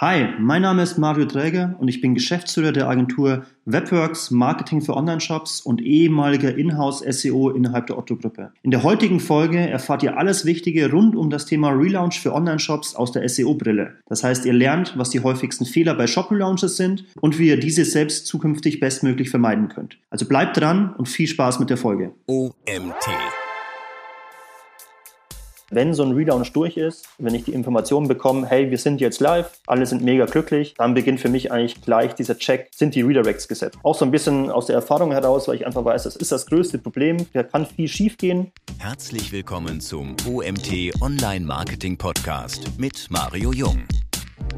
Hi, mein Name ist Mario Träger und ich bin Geschäftsführer der Agentur Webworks Marketing für Online-Shops und ehemaliger Inhouse-SEO innerhalb der Otto-Gruppe. In der heutigen Folge erfahrt ihr alles Wichtige rund um das Thema Relaunch für Online-Shops aus der SEO-Brille. Das heißt, ihr lernt, was die häufigsten Fehler bei Shop-Relaunches sind und wie ihr diese selbst zukünftig bestmöglich vermeiden könnt. Also bleibt dran und viel Spaß mit der Folge. OMT wenn so ein Relaunch durch ist, wenn ich die Information bekomme, hey, wir sind jetzt live, alle sind mega glücklich, dann beginnt für mich eigentlich gleich dieser Check, sind die Redirects gesetzt. Auch so ein bisschen aus der Erfahrung heraus, weil ich einfach weiß, das ist das größte Problem, da kann viel schief gehen. Herzlich willkommen zum OMT Online Marketing Podcast mit Mario Jung.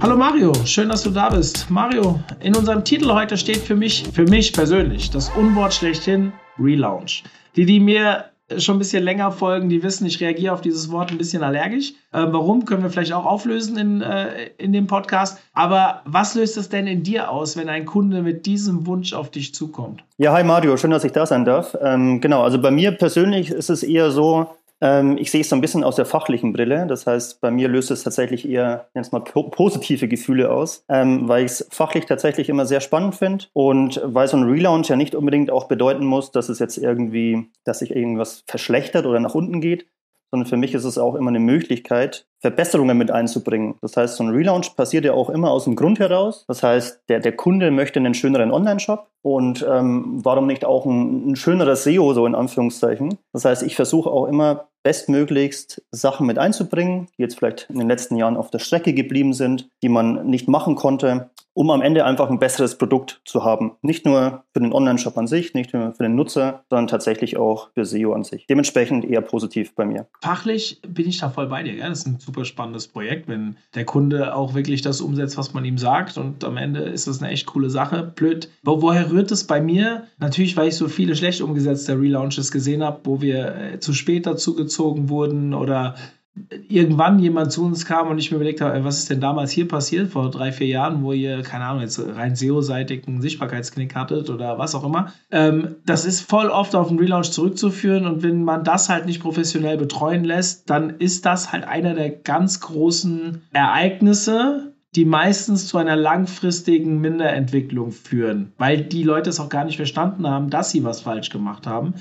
Hallo Mario, schön, dass du da bist. Mario, in unserem Titel heute steht für mich, für mich persönlich, das Unwort schlechthin Relaunch. Die, die mir schon ein bisschen länger folgen, die wissen, ich reagiere auf dieses Wort ein bisschen allergisch. Äh, warum, können wir vielleicht auch auflösen in, äh, in dem Podcast. Aber was löst es denn in dir aus, wenn ein Kunde mit diesem Wunsch auf dich zukommt? Ja, hi Mario, schön, dass ich da sein darf. Ähm, genau, also bei mir persönlich ist es eher so, ähm, ich sehe es so ein bisschen aus der fachlichen Brille. Das heißt, bei mir löst es tatsächlich eher jetzt mal positive Gefühle aus, ähm, weil ich es fachlich tatsächlich immer sehr spannend finde und weil so ein Relaunch ja nicht unbedingt auch bedeuten muss, dass es jetzt irgendwie, dass sich irgendwas verschlechtert oder nach unten geht, sondern für mich ist es auch immer eine Möglichkeit, Verbesserungen mit einzubringen. Das heißt, so ein Relaunch passiert ja auch immer aus dem Grund heraus. Das heißt, der, der Kunde möchte einen schöneren Online-Shop und ähm, warum nicht auch ein, ein schöneres SEO, so in Anführungszeichen. Das heißt, ich versuche auch immer bestmöglichst Sachen mit einzubringen, die jetzt vielleicht in den letzten Jahren auf der Strecke geblieben sind, die man nicht machen konnte, um am Ende einfach ein besseres Produkt zu haben. Nicht nur für den Online-Shop an sich, nicht nur für den Nutzer, sondern tatsächlich auch für SEO an sich. Dementsprechend eher positiv bei mir. Fachlich bin ich da voll bei dir. Ja? Das ist ein super spannendes Projekt, wenn der Kunde auch wirklich das umsetzt, was man ihm sagt und am Ende ist das eine echt coole Sache. Blöd. Wo, woher rührt es bei mir? Natürlich, weil ich so viele schlecht umgesetzte Relaunches gesehen habe, wo wir äh, zu spät dazu gezogen wurden oder irgendwann jemand zu uns kam und ich mir überlegt habe, was ist denn damals hier passiert, vor drei, vier Jahren, wo ihr, keine Ahnung, jetzt rein SEO-seitig einen Sichtbarkeitsknick hattet oder was auch immer. Ähm, das ist voll oft auf den Relaunch zurückzuführen und wenn man das halt nicht professionell betreuen lässt, dann ist das halt einer der ganz großen Ereignisse, die meistens zu einer langfristigen Minderentwicklung führen, weil die Leute es auch gar nicht verstanden haben, dass sie was falsch gemacht haben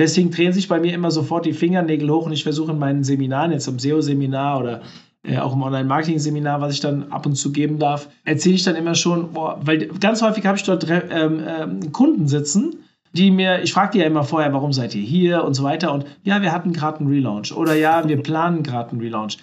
Deswegen drehen sich bei mir immer sofort die Fingernägel hoch und ich versuche in meinen Seminaren, jetzt im SEO-Seminar oder äh, auch im Online-Marketing-Seminar, was ich dann ab und zu geben darf, erzähle ich dann immer schon, boah, weil ganz häufig habe ich dort ähm, ähm, Kunden sitzen, die mir, ich frage die ja immer vorher, warum seid ihr hier und so weiter und ja, wir hatten gerade einen Relaunch oder ja, wir planen gerade einen Relaunch.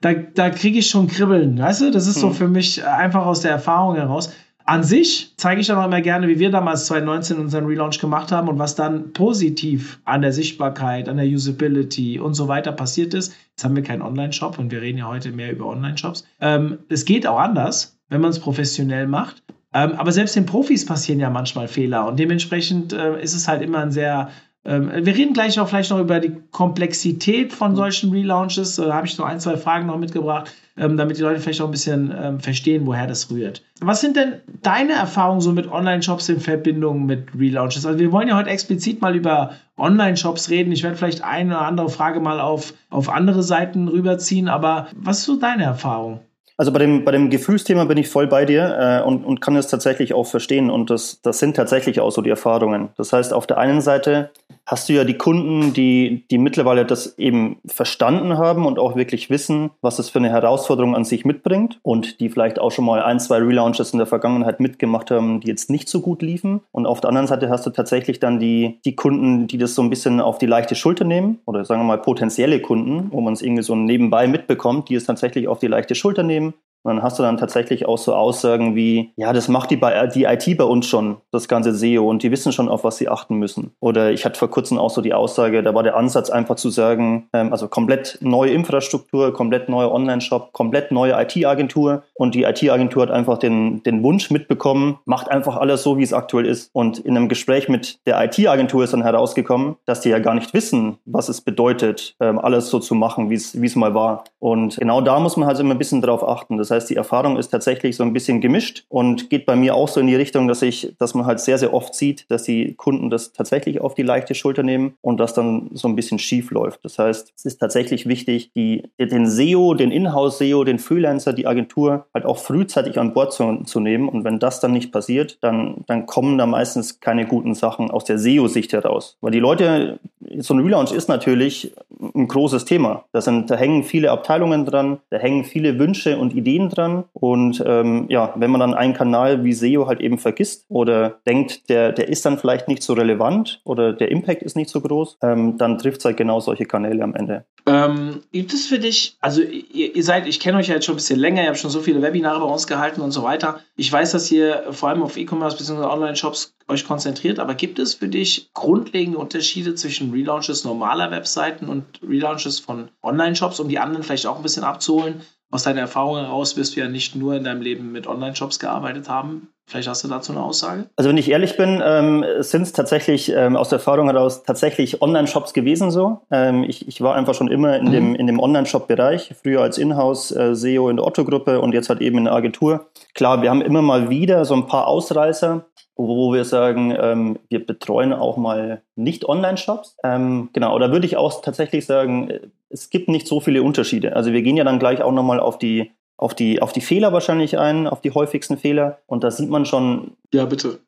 Da, da kriege ich schon Kribbeln, weißt du? Das ist so hm. für mich einfach aus der Erfahrung heraus. An sich zeige ich dann auch immer gerne, wie wir damals 2019 unseren Relaunch gemacht haben und was dann positiv an der Sichtbarkeit, an der Usability und so weiter passiert ist. Jetzt haben wir keinen Online-Shop und wir reden ja heute mehr über Online-Shops. Ähm, es geht auch anders, wenn man es professionell macht. Ähm, aber selbst den Profis passieren ja manchmal Fehler und dementsprechend äh, ist es halt immer ein sehr ähm, wir reden gleich auch vielleicht noch über die Komplexität von solchen Relaunches. Da habe ich noch ein, zwei Fragen noch mitgebracht ähm, damit die Leute vielleicht auch ein bisschen ähm, verstehen, woher das rührt. Was sind denn deine Erfahrungen so mit Online-Shops in Verbindung mit Relaunches? Also wir wollen ja heute explizit mal über Online-Shops reden. Ich werde vielleicht eine oder andere Frage mal auf, auf andere Seiten rüberziehen, aber was ist so deine Erfahrung? Also bei dem, bei dem Gefühlsthema bin ich voll bei dir äh, und, und kann es tatsächlich auch verstehen. Und das, das sind tatsächlich auch so die Erfahrungen. Das heißt, auf der einen Seite hast du ja die Kunden, die, die mittlerweile das eben verstanden haben und auch wirklich wissen, was es für eine Herausforderung an sich mitbringt und die vielleicht auch schon mal ein, zwei Relaunches in der Vergangenheit mitgemacht haben, die jetzt nicht so gut liefen. Und auf der anderen Seite hast du tatsächlich dann die, die Kunden, die das so ein bisschen auf die leichte Schulter nehmen oder sagen wir mal potenzielle Kunden, wo man es irgendwie so nebenbei mitbekommt, die es tatsächlich auf die leichte Schulter nehmen und dann hast du dann tatsächlich auch so Aussagen wie, ja, das macht die, bei, die IT bei uns schon, das ganze SEO, und die wissen schon, auf was sie achten müssen. Oder ich hatte vor kurzem auch so die Aussage, da war der Ansatz einfach zu sagen, ähm, also komplett neue Infrastruktur, komplett neuer Online-Shop, komplett neue IT-Agentur. Und die IT-Agentur hat einfach den, den Wunsch mitbekommen, macht einfach alles so, wie es aktuell ist. Und in einem Gespräch mit der IT-Agentur ist dann herausgekommen, dass die ja gar nicht wissen, was es bedeutet, ähm, alles so zu machen, wie es wie es mal war. Und genau da muss man halt immer ein bisschen drauf achten. Das heißt, die Erfahrung ist tatsächlich so ein bisschen gemischt und geht bei mir auch so in die Richtung, dass ich, dass man halt sehr, sehr oft sieht, dass die Kunden das tatsächlich auf die leichte Schulter nehmen und das dann so ein bisschen schief läuft. Das heißt, es ist tatsächlich wichtig, die, den SEO, den Inhouse-SEO, den Freelancer, die Agentur halt auch frühzeitig an Bord zu, zu nehmen. Und wenn das dann nicht passiert, dann, dann kommen da meistens keine guten Sachen aus der SEO-Sicht heraus. Weil die Leute, so ein Relaunch ist natürlich ein großes Thema. Da, sind, da hängen viele Abteilungen dran, da hängen viele Wünsche und Ideen dran. Und ähm, ja, wenn man dann einen Kanal wie SEO halt eben vergisst oder denkt, der, der ist dann vielleicht nicht so relevant oder der Impact ist nicht so groß, ähm, dann trifft es halt genau solche Kanäle am Ende. Ähm, gibt es für dich, also ihr, ihr seid, ich kenne euch ja jetzt schon ein bisschen länger, ihr habt schon so viele Webinare bei uns gehalten und so weiter. Ich weiß, dass ihr vor allem auf E-Commerce bzw. Online-Shops euch konzentriert, aber gibt es für dich grundlegende Unterschiede zwischen Relaunches normaler Webseiten und Relaunches von Online-Shops, um die anderen vielleicht auch ein bisschen abzuholen? Aus deiner Erfahrung heraus wirst du ja nicht nur in deinem Leben mit Online-Shops gearbeitet haben. Vielleicht hast du dazu eine Aussage? Also wenn ich ehrlich bin, ähm, sind es tatsächlich ähm, aus der Erfahrung heraus tatsächlich Online-Shops gewesen so. Ähm, ich, ich war einfach schon immer in mhm. dem, in dem Online-Shop-Bereich, früher als Inhouse äh, SEO in der Otto-Gruppe und jetzt halt eben in der Agentur. Klar, wir haben immer mal wieder so ein paar Ausreißer, wo wir sagen, ähm, wir betreuen auch mal nicht Online-Shops. Ähm, genau, da würde ich auch tatsächlich sagen, es gibt nicht so viele Unterschiede. Also wir gehen ja dann gleich auch nochmal auf die, auf, die, auf die Fehler wahrscheinlich ein, auf die häufigsten Fehler. Und da sieht man schon. Ja, bitte.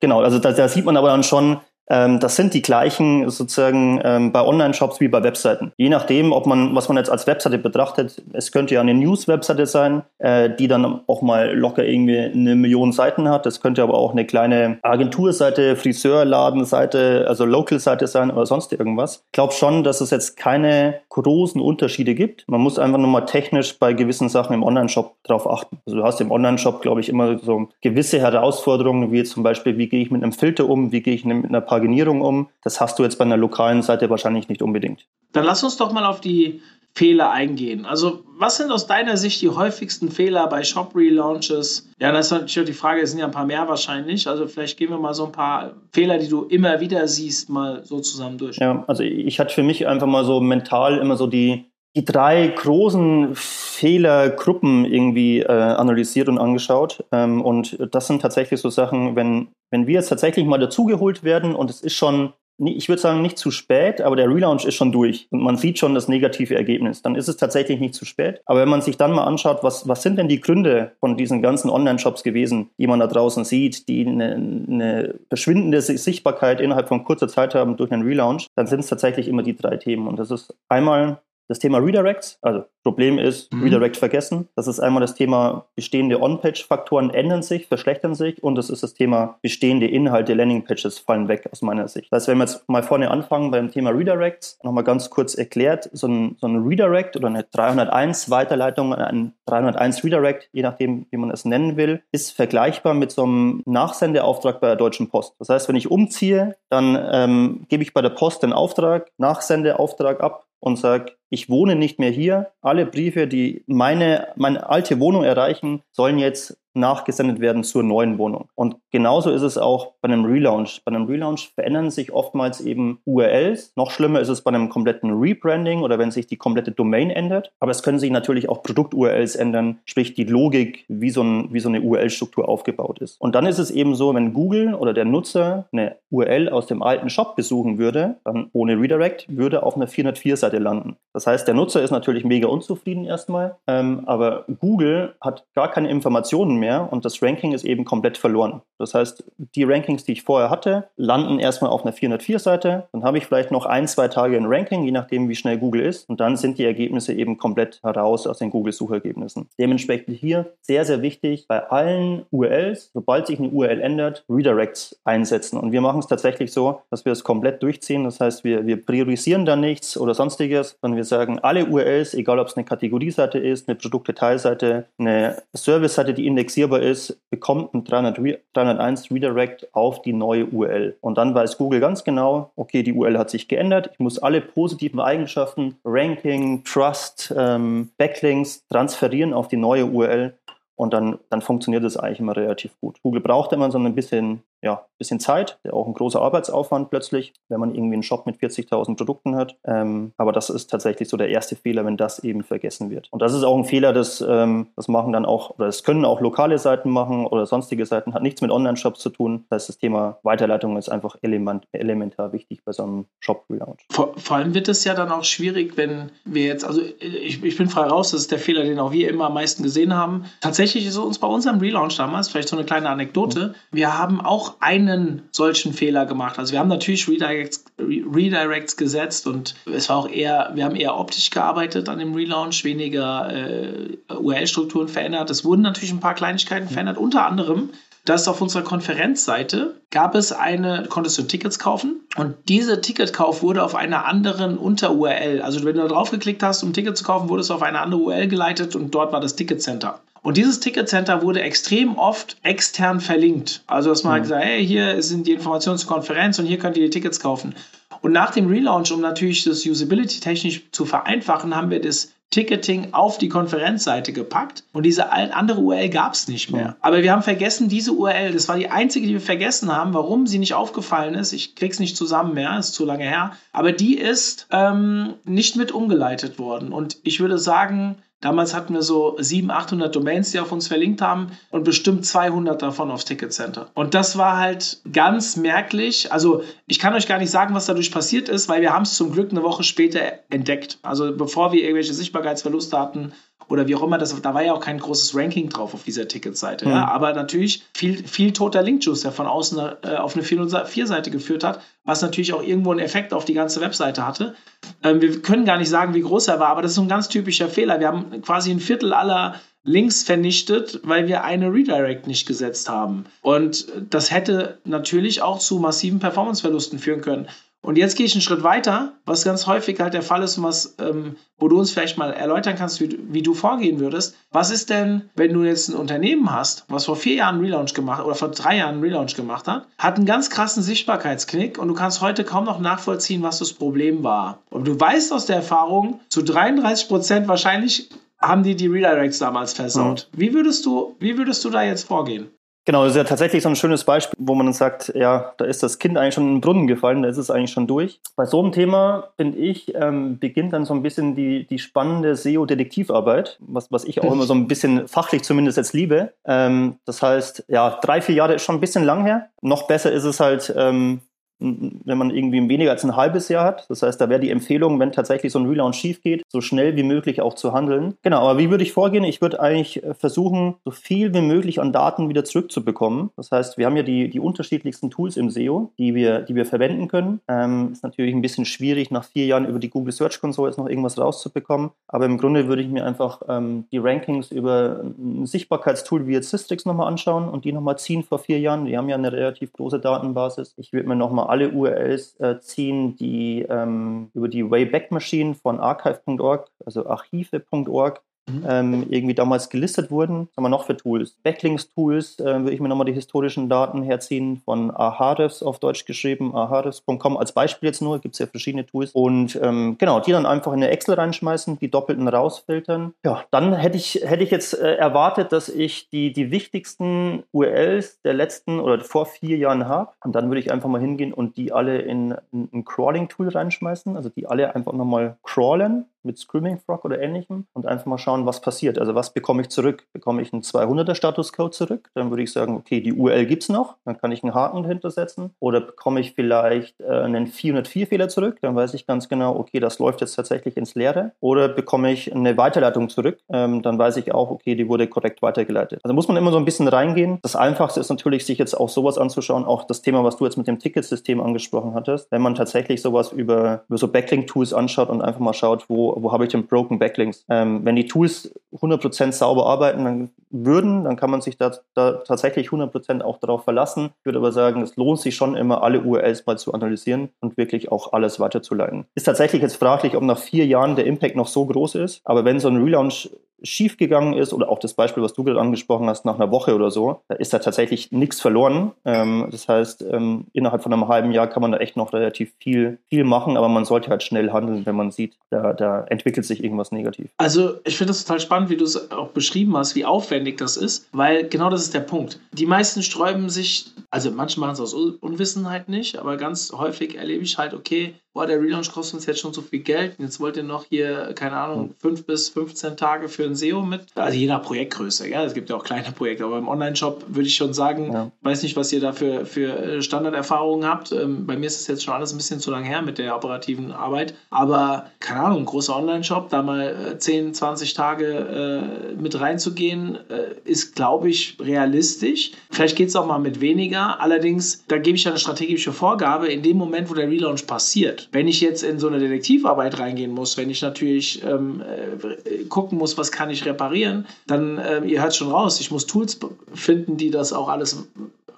Genau, also da, da sieht man aber dann schon, ähm, das sind die gleichen sozusagen ähm, bei Online-Shops wie bei Webseiten. Je nachdem, ob man, was man jetzt als Webseite betrachtet, es könnte ja eine News-Webseite sein, äh, die dann auch mal locker irgendwie eine Million Seiten hat. Es könnte aber auch eine kleine Agenturseite, Friseurladenseite, also Local-Seite sein oder sonst irgendwas. Ich glaube schon, dass es jetzt keine großen Unterschiede gibt. Man muss einfach nur mal technisch bei gewissen Sachen im Online-Shop drauf achten. Also du hast im Online-Shop, glaube ich, immer so gewisse Herausforderungen, wie zum Beispiel, wie gehe ich mit einem Filter um, wie gehe ich mit einer Paginierung um. Das hast du jetzt bei einer lokalen Seite wahrscheinlich nicht unbedingt. Dann lass uns doch mal auf die Fehler eingehen. Also, was sind aus deiner Sicht die häufigsten Fehler bei Shop-Relaunches? Ja, das ist natürlich die Frage, es sind ja ein paar mehr wahrscheinlich. Also, vielleicht gehen wir mal so ein paar Fehler, die du immer wieder siehst, mal so zusammen durch. Ja, also ich hatte für mich einfach mal so mental immer so die, die drei großen Fehlergruppen irgendwie äh, analysiert und angeschaut. Ähm, und das sind tatsächlich so Sachen, wenn, wenn wir jetzt tatsächlich mal dazugeholt werden und es ist schon, ich würde sagen, nicht zu spät, aber der Relaunch ist schon durch und man sieht schon das negative Ergebnis, dann ist es tatsächlich nicht zu spät. Aber wenn man sich dann mal anschaut, was, was sind denn die Gründe von diesen ganzen Online-Shops gewesen, die man da draußen sieht, die eine, eine verschwindende Sichtbarkeit innerhalb von kurzer Zeit haben durch einen Relaunch, dann sind es tatsächlich immer die drei Themen. Und das ist einmal das Thema Redirects, also Problem ist, mhm. Redirect vergessen. Das ist einmal das Thema bestehende On-Page-Faktoren ändern sich, verschlechtern sich und das ist das Thema bestehende Inhalte, Landing-Pages fallen weg aus meiner Sicht. Das heißt, wenn wir jetzt mal vorne anfangen beim Thema Redirects, nochmal ganz kurz erklärt, so ein, so ein Redirect oder eine 301 Weiterleitung an einen 301 Redirect, je nachdem, wie man es nennen will, ist vergleichbar mit so einem Nachsendeauftrag bei der Deutschen Post. Das heißt, wenn ich umziehe, dann ähm, gebe ich bei der Post den Auftrag, Nachsendeauftrag ab und sage, ich wohne nicht mehr hier. Alle Briefe, die meine, meine alte Wohnung erreichen, sollen jetzt nachgesendet werden zur neuen Wohnung. Und genauso ist es auch bei einem Relaunch. Bei einem Relaunch verändern sich oftmals eben URLs. Noch schlimmer ist es bei einem kompletten Rebranding oder wenn sich die komplette Domain ändert. Aber es können sich natürlich auch Produkt-URLs ändern, sprich die Logik, wie so, ein, wie so eine URL-Struktur aufgebaut ist. Und dann ist es eben so, wenn Google oder der Nutzer eine URL aus dem alten Shop besuchen würde, dann ohne Redirect, würde auf einer 404-Seite landen. Das heißt, der Nutzer ist natürlich mega unzufrieden erstmal, ähm, aber Google hat gar keine Informationen mehr und das Ranking ist eben komplett verloren. Das heißt, die Rankings, die ich vorher hatte, landen erstmal auf einer 404-Seite. Dann habe ich vielleicht noch ein, zwei Tage ein Ranking, je nachdem, wie schnell Google ist. Und dann sind die Ergebnisse eben komplett heraus aus den Google-Suchergebnissen. Dementsprechend hier sehr, sehr wichtig, bei allen URLs, sobald sich eine URL ändert, Redirects einsetzen. Und wir machen es tatsächlich so, dass wir es komplett durchziehen. Das heißt, wir, wir priorisieren da nichts oder sonstiges, sondern wir sagen, alle URLs, egal ob es eine Kategorieseite ist, eine Produktdetailseite, eine Service-Seite, die indexierbar ist, bekommt ein 300, 301 Redirect auf die neue URL. Und dann weiß Google ganz genau, okay, die URL hat sich geändert. Ich muss alle positiven Eigenschaften, Ranking, Trust, ähm, Backlinks transferieren auf die neue URL und dann, dann funktioniert es eigentlich immer relativ gut. Google braucht immer so ein bisschen ja, bisschen Zeit, auch ein großer Arbeitsaufwand plötzlich, wenn man irgendwie einen Shop mit 40.000 Produkten hat. Ähm, aber das ist tatsächlich so der erste Fehler, wenn das eben vergessen wird. Und das ist auch ein Fehler, das, ähm, das machen dann auch, oder das können auch lokale Seiten machen oder sonstige Seiten, hat nichts mit Online-Shops zu tun. Das heißt, das Thema Weiterleitung ist einfach element, elementar wichtig bei so einem Shop-Relaunch. Vor, vor, allem wird es ja dann auch schwierig, wenn wir jetzt, also ich, ich bin frei raus, das ist der Fehler, den auch wir immer am meisten gesehen haben. Tatsächlich ist es uns bei unserem Relaunch damals, vielleicht so eine kleine Anekdote, mhm. wir haben auch einen solchen Fehler gemacht. Also wir haben natürlich Redirects, Redirects gesetzt und es war auch eher, wir haben eher optisch gearbeitet an dem Relaunch, weniger äh, URL-Strukturen verändert. Es wurden natürlich ein paar Kleinigkeiten verändert, unter anderem dass auf unserer Konferenzseite gab es eine, konntest du Tickets kaufen und dieser Ticketkauf wurde auf einer anderen Unter-URL, also wenn du da drauf geklickt hast, um Ticket zu kaufen, wurde es auf eine andere URL geleitet und dort war das Ticketcenter. Und dieses Ticketcenter wurde extrem oft extern verlinkt. Also, dass man halt mhm. gesagt hey, hier sind die Informationen zur Konferenz und hier könnt ihr die Tickets kaufen. Und nach dem Relaunch, um natürlich das Usability technisch zu vereinfachen, haben wir das Ticketing auf die Konferenzseite gepackt und diese andere URL gab es nicht mehr. Aber wir haben vergessen, diese URL, das war die einzige, die wir vergessen haben, warum sie nicht aufgefallen ist. Ich krieg's nicht zusammen mehr, ist zu lange her. Aber die ist ähm, nicht mit umgeleitet worden. Und ich würde sagen, Damals hatten wir so 700, 800 Domains, die auf uns verlinkt haben und bestimmt 200 davon aufs Ticket Center. Und das war halt ganz merklich. Also ich kann euch gar nicht sagen, was dadurch passiert ist, weil wir haben es zum Glück eine Woche später entdeckt. Also bevor wir irgendwelche Sichtbarkeitsverluste hatten oder wie auch immer, das, da war ja auch kein großes Ranking drauf auf dieser Ticketseite. Mhm. Ja, aber natürlich viel, viel toter Linkjuice, der von außen äh, auf eine 4-Seite geführt hat, was natürlich auch irgendwo einen Effekt auf die ganze Webseite hatte. Ähm, wir können gar nicht sagen, wie groß er war, aber das ist so ein ganz typischer Fehler. Wir haben quasi ein Viertel aller Links vernichtet, weil wir eine Redirect nicht gesetzt haben. Und das hätte natürlich auch zu massiven Performanceverlusten führen können. Und jetzt gehe ich einen Schritt weiter, was ganz häufig halt der Fall ist und was, ähm, wo du uns vielleicht mal erläutern kannst, wie, wie, du vorgehen würdest. Was ist denn, wenn du jetzt ein Unternehmen hast, was vor vier Jahren Relaunch gemacht oder vor drei Jahren Relaunch gemacht hat, hat einen ganz krassen Sichtbarkeitsknick und du kannst heute kaum noch nachvollziehen, was das Problem war. Und du weißt aus der Erfahrung, zu 33 Prozent wahrscheinlich haben die die Redirects damals versaut. Mhm. Wie würdest du, wie würdest du da jetzt vorgehen? Genau, das ist ja tatsächlich so ein schönes Beispiel, wo man dann sagt, ja, da ist das Kind eigentlich schon in den Brunnen gefallen, da ist es eigentlich schon durch. Bei so einem Thema, finde ich, ähm, beginnt dann so ein bisschen die, die spannende SEO-Detektivarbeit, was, was ich auch immer so ein bisschen fachlich zumindest jetzt liebe. Ähm, das heißt, ja, drei, vier Jahre ist schon ein bisschen lang her. Noch besser ist es halt, ähm, wenn man irgendwie weniger als ein halbes Jahr hat. Das heißt, da wäre die Empfehlung, wenn tatsächlich so ein Relaunch schief geht, so schnell wie möglich auch zu handeln. Genau, aber wie würde ich vorgehen? Ich würde eigentlich äh, versuchen, so viel wie möglich an Daten wieder zurückzubekommen. Das heißt, wir haben ja die, die unterschiedlichsten Tools im SEO, die wir, die wir verwenden können. Ähm, ist natürlich ein bisschen schwierig, nach vier Jahren über die Google Search Console jetzt noch irgendwas rauszubekommen. Aber im Grunde würde ich mir einfach ähm, die Rankings über ein Sichtbarkeitstool wie jetzt Systrix nochmal anschauen und die nochmal ziehen vor vier Jahren. Die haben ja eine relativ große Datenbasis. Ich würde mir nochmal alle URLs äh, ziehen, die ähm, über die Wayback Machine von archive.org, also archive.org, mhm. ähm, irgendwie damals gelistet wurden. Was haben wir noch für Tools? Backlinks-Tools, äh, würde ich mir nochmal die historischen Daten herziehen von Ahrefs auf Deutsch geschrieben, ahrefs.com als Beispiel jetzt nur, gibt es ja verschiedene Tools. Und ähm, genau, die dann einfach in eine Excel reinschmeißen, die doppelten rausfiltern. Ja, dann hätte ich, hätte ich jetzt äh, erwartet, dass ich die, die wichtigsten URLs der letzten oder vor vier Jahren habe. Und dann würde ich einfach mal hingehen und die alle in, in ein Crawling-Tool reinschmeißen, also die alle einfach nochmal crawlen mit Screaming Frog oder ähnlichem und einfach mal schauen, was passiert. Also was bekomme ich zurück? Bekomme ich einen 200er Statuscode zurück? Dann würde ich sagen, okay, die URL gibt es noch, dann kann ich einen Haken dahinter setzen. Oder bekomme ich vielleicht äh, einen 404-Fehler zurück? Dann weiß ich ganz genau, okay, das läuft jetzt tatsächlich ins Leere. Oder bekomme ich eine Weiterleitung zurück? Ähm, dann weiß ich auch, okay, die wurde korrekt weitergeleitet. Also muss man immer so ein bisschen reingehen. Das Einfachste ist natürlich, sich jetzt auch sowas anzuschauen, auch das Thema, was du jetzt mit dem Ticketsystem angesprochen hattest. Wenn man tatsächlich sowas über, über so Backlink-Tools anschaut und einfach mal schaut, wo wo, habe ich denn Broken Backlinks? Ähm, wenn die Tools 100% sauber arbeiten dann würden, dann kann man sich da, da tatsächlich 100% auch darauf verlassen. Ich würde aber sagen, es lohnt sich schon immer, alle URLs mal zu analysieren und wirklich auch alles weiterzuleiten. Ist tatsächlich jetzt fraglich, ob nach vier Jahren der Impact noch so groß ist, aber wenn so ein Relaunch schiefgegangen ist oder auch das Beispiel, was du gerade angesprochen hast, nach einer Woche oder so, da ist da tatsächlich nichts verloren. Ähm, das heißt, ähm, innerhalb von einem halben Jahr kann man da echt noch relativ viel, viel machen, aber man sollte halt schnell handeln, wenn man sieht, da, da entwickelt sich irgendwas negativ. Also ich finde das total spannend, wie du es auch beschrieben hast, wie aufwendig das ist, weil genau das ist der Punkt. Die meisten sträuben sich also manche machen es aus Unwissenheit nicht, aber ganz häufig erlebe ich halt, okay, boah, der Relaunch kostet uns jetzt schon so viel Geld und jetzt wollt ihr noch hier, keine Ahnung, 5 bis 15 Tage für ein SEO mit. Also je nach Projektgröße, ja, es gibt ja auch kleine Projekte, aber im Online-Shop würde ich schon sagen, ja. weiß nicht, was ihr da für, für äh, Standarderfahrungen habt. Ähm, bei mir ist es jetzt schon alles ein bisschen zu lang her mit der operativen Arbeit, aber keine Ahnung, großer Online-Shop, da mal 10, äh, 20 Tage äh, mit reinzugehen, äh, ist, glaube ich, realistisch. Vielleicht geht es auch mal mit weniger, allerdings, da gebe ich eine strategische Vorgabe in dem Moment, wo der Relaunch passiert. Wenn ich jetzt in so eine Detektivarbeit reingehen muss, wenn ich natürlich ähm, äh, gucken muss, was kann ich reparieren, dann, äh, ihr hört schon raus, ich muss Tools finden, die das auch alles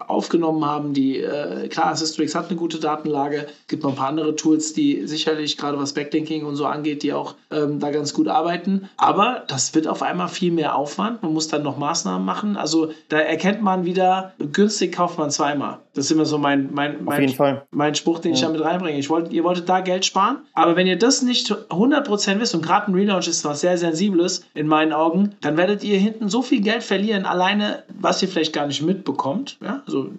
aufgenommen haben. Die, äh, klar, Assistrix hat eine gute Datenlage. Gibt noch ein paar andere Tools, die sicherlich gerade was Backlinking und so angeht, die auch ähm, da ganz gut arbeiten. Aber das wird auf einmal viel mehr Aufwand. Man muss dann noch Maßnahmen machen. Also da erkennt man wieder, günstig kauft man zweimal. Das ist immer so mein, mein, mein, mein Spruch, den ja. ich da mit reinbringe. Ich wollt, ihr wolltet da Geld sparen, aber wenn ihr das nicht 100% wisst und gerade ein Relaunch ist was sehr Sensibles in meinen Augen, dann werdet ihr hinten so viel Geld verlieren, alleine, was ihr vielleicht gar nicht mitbekommt. Ja? Also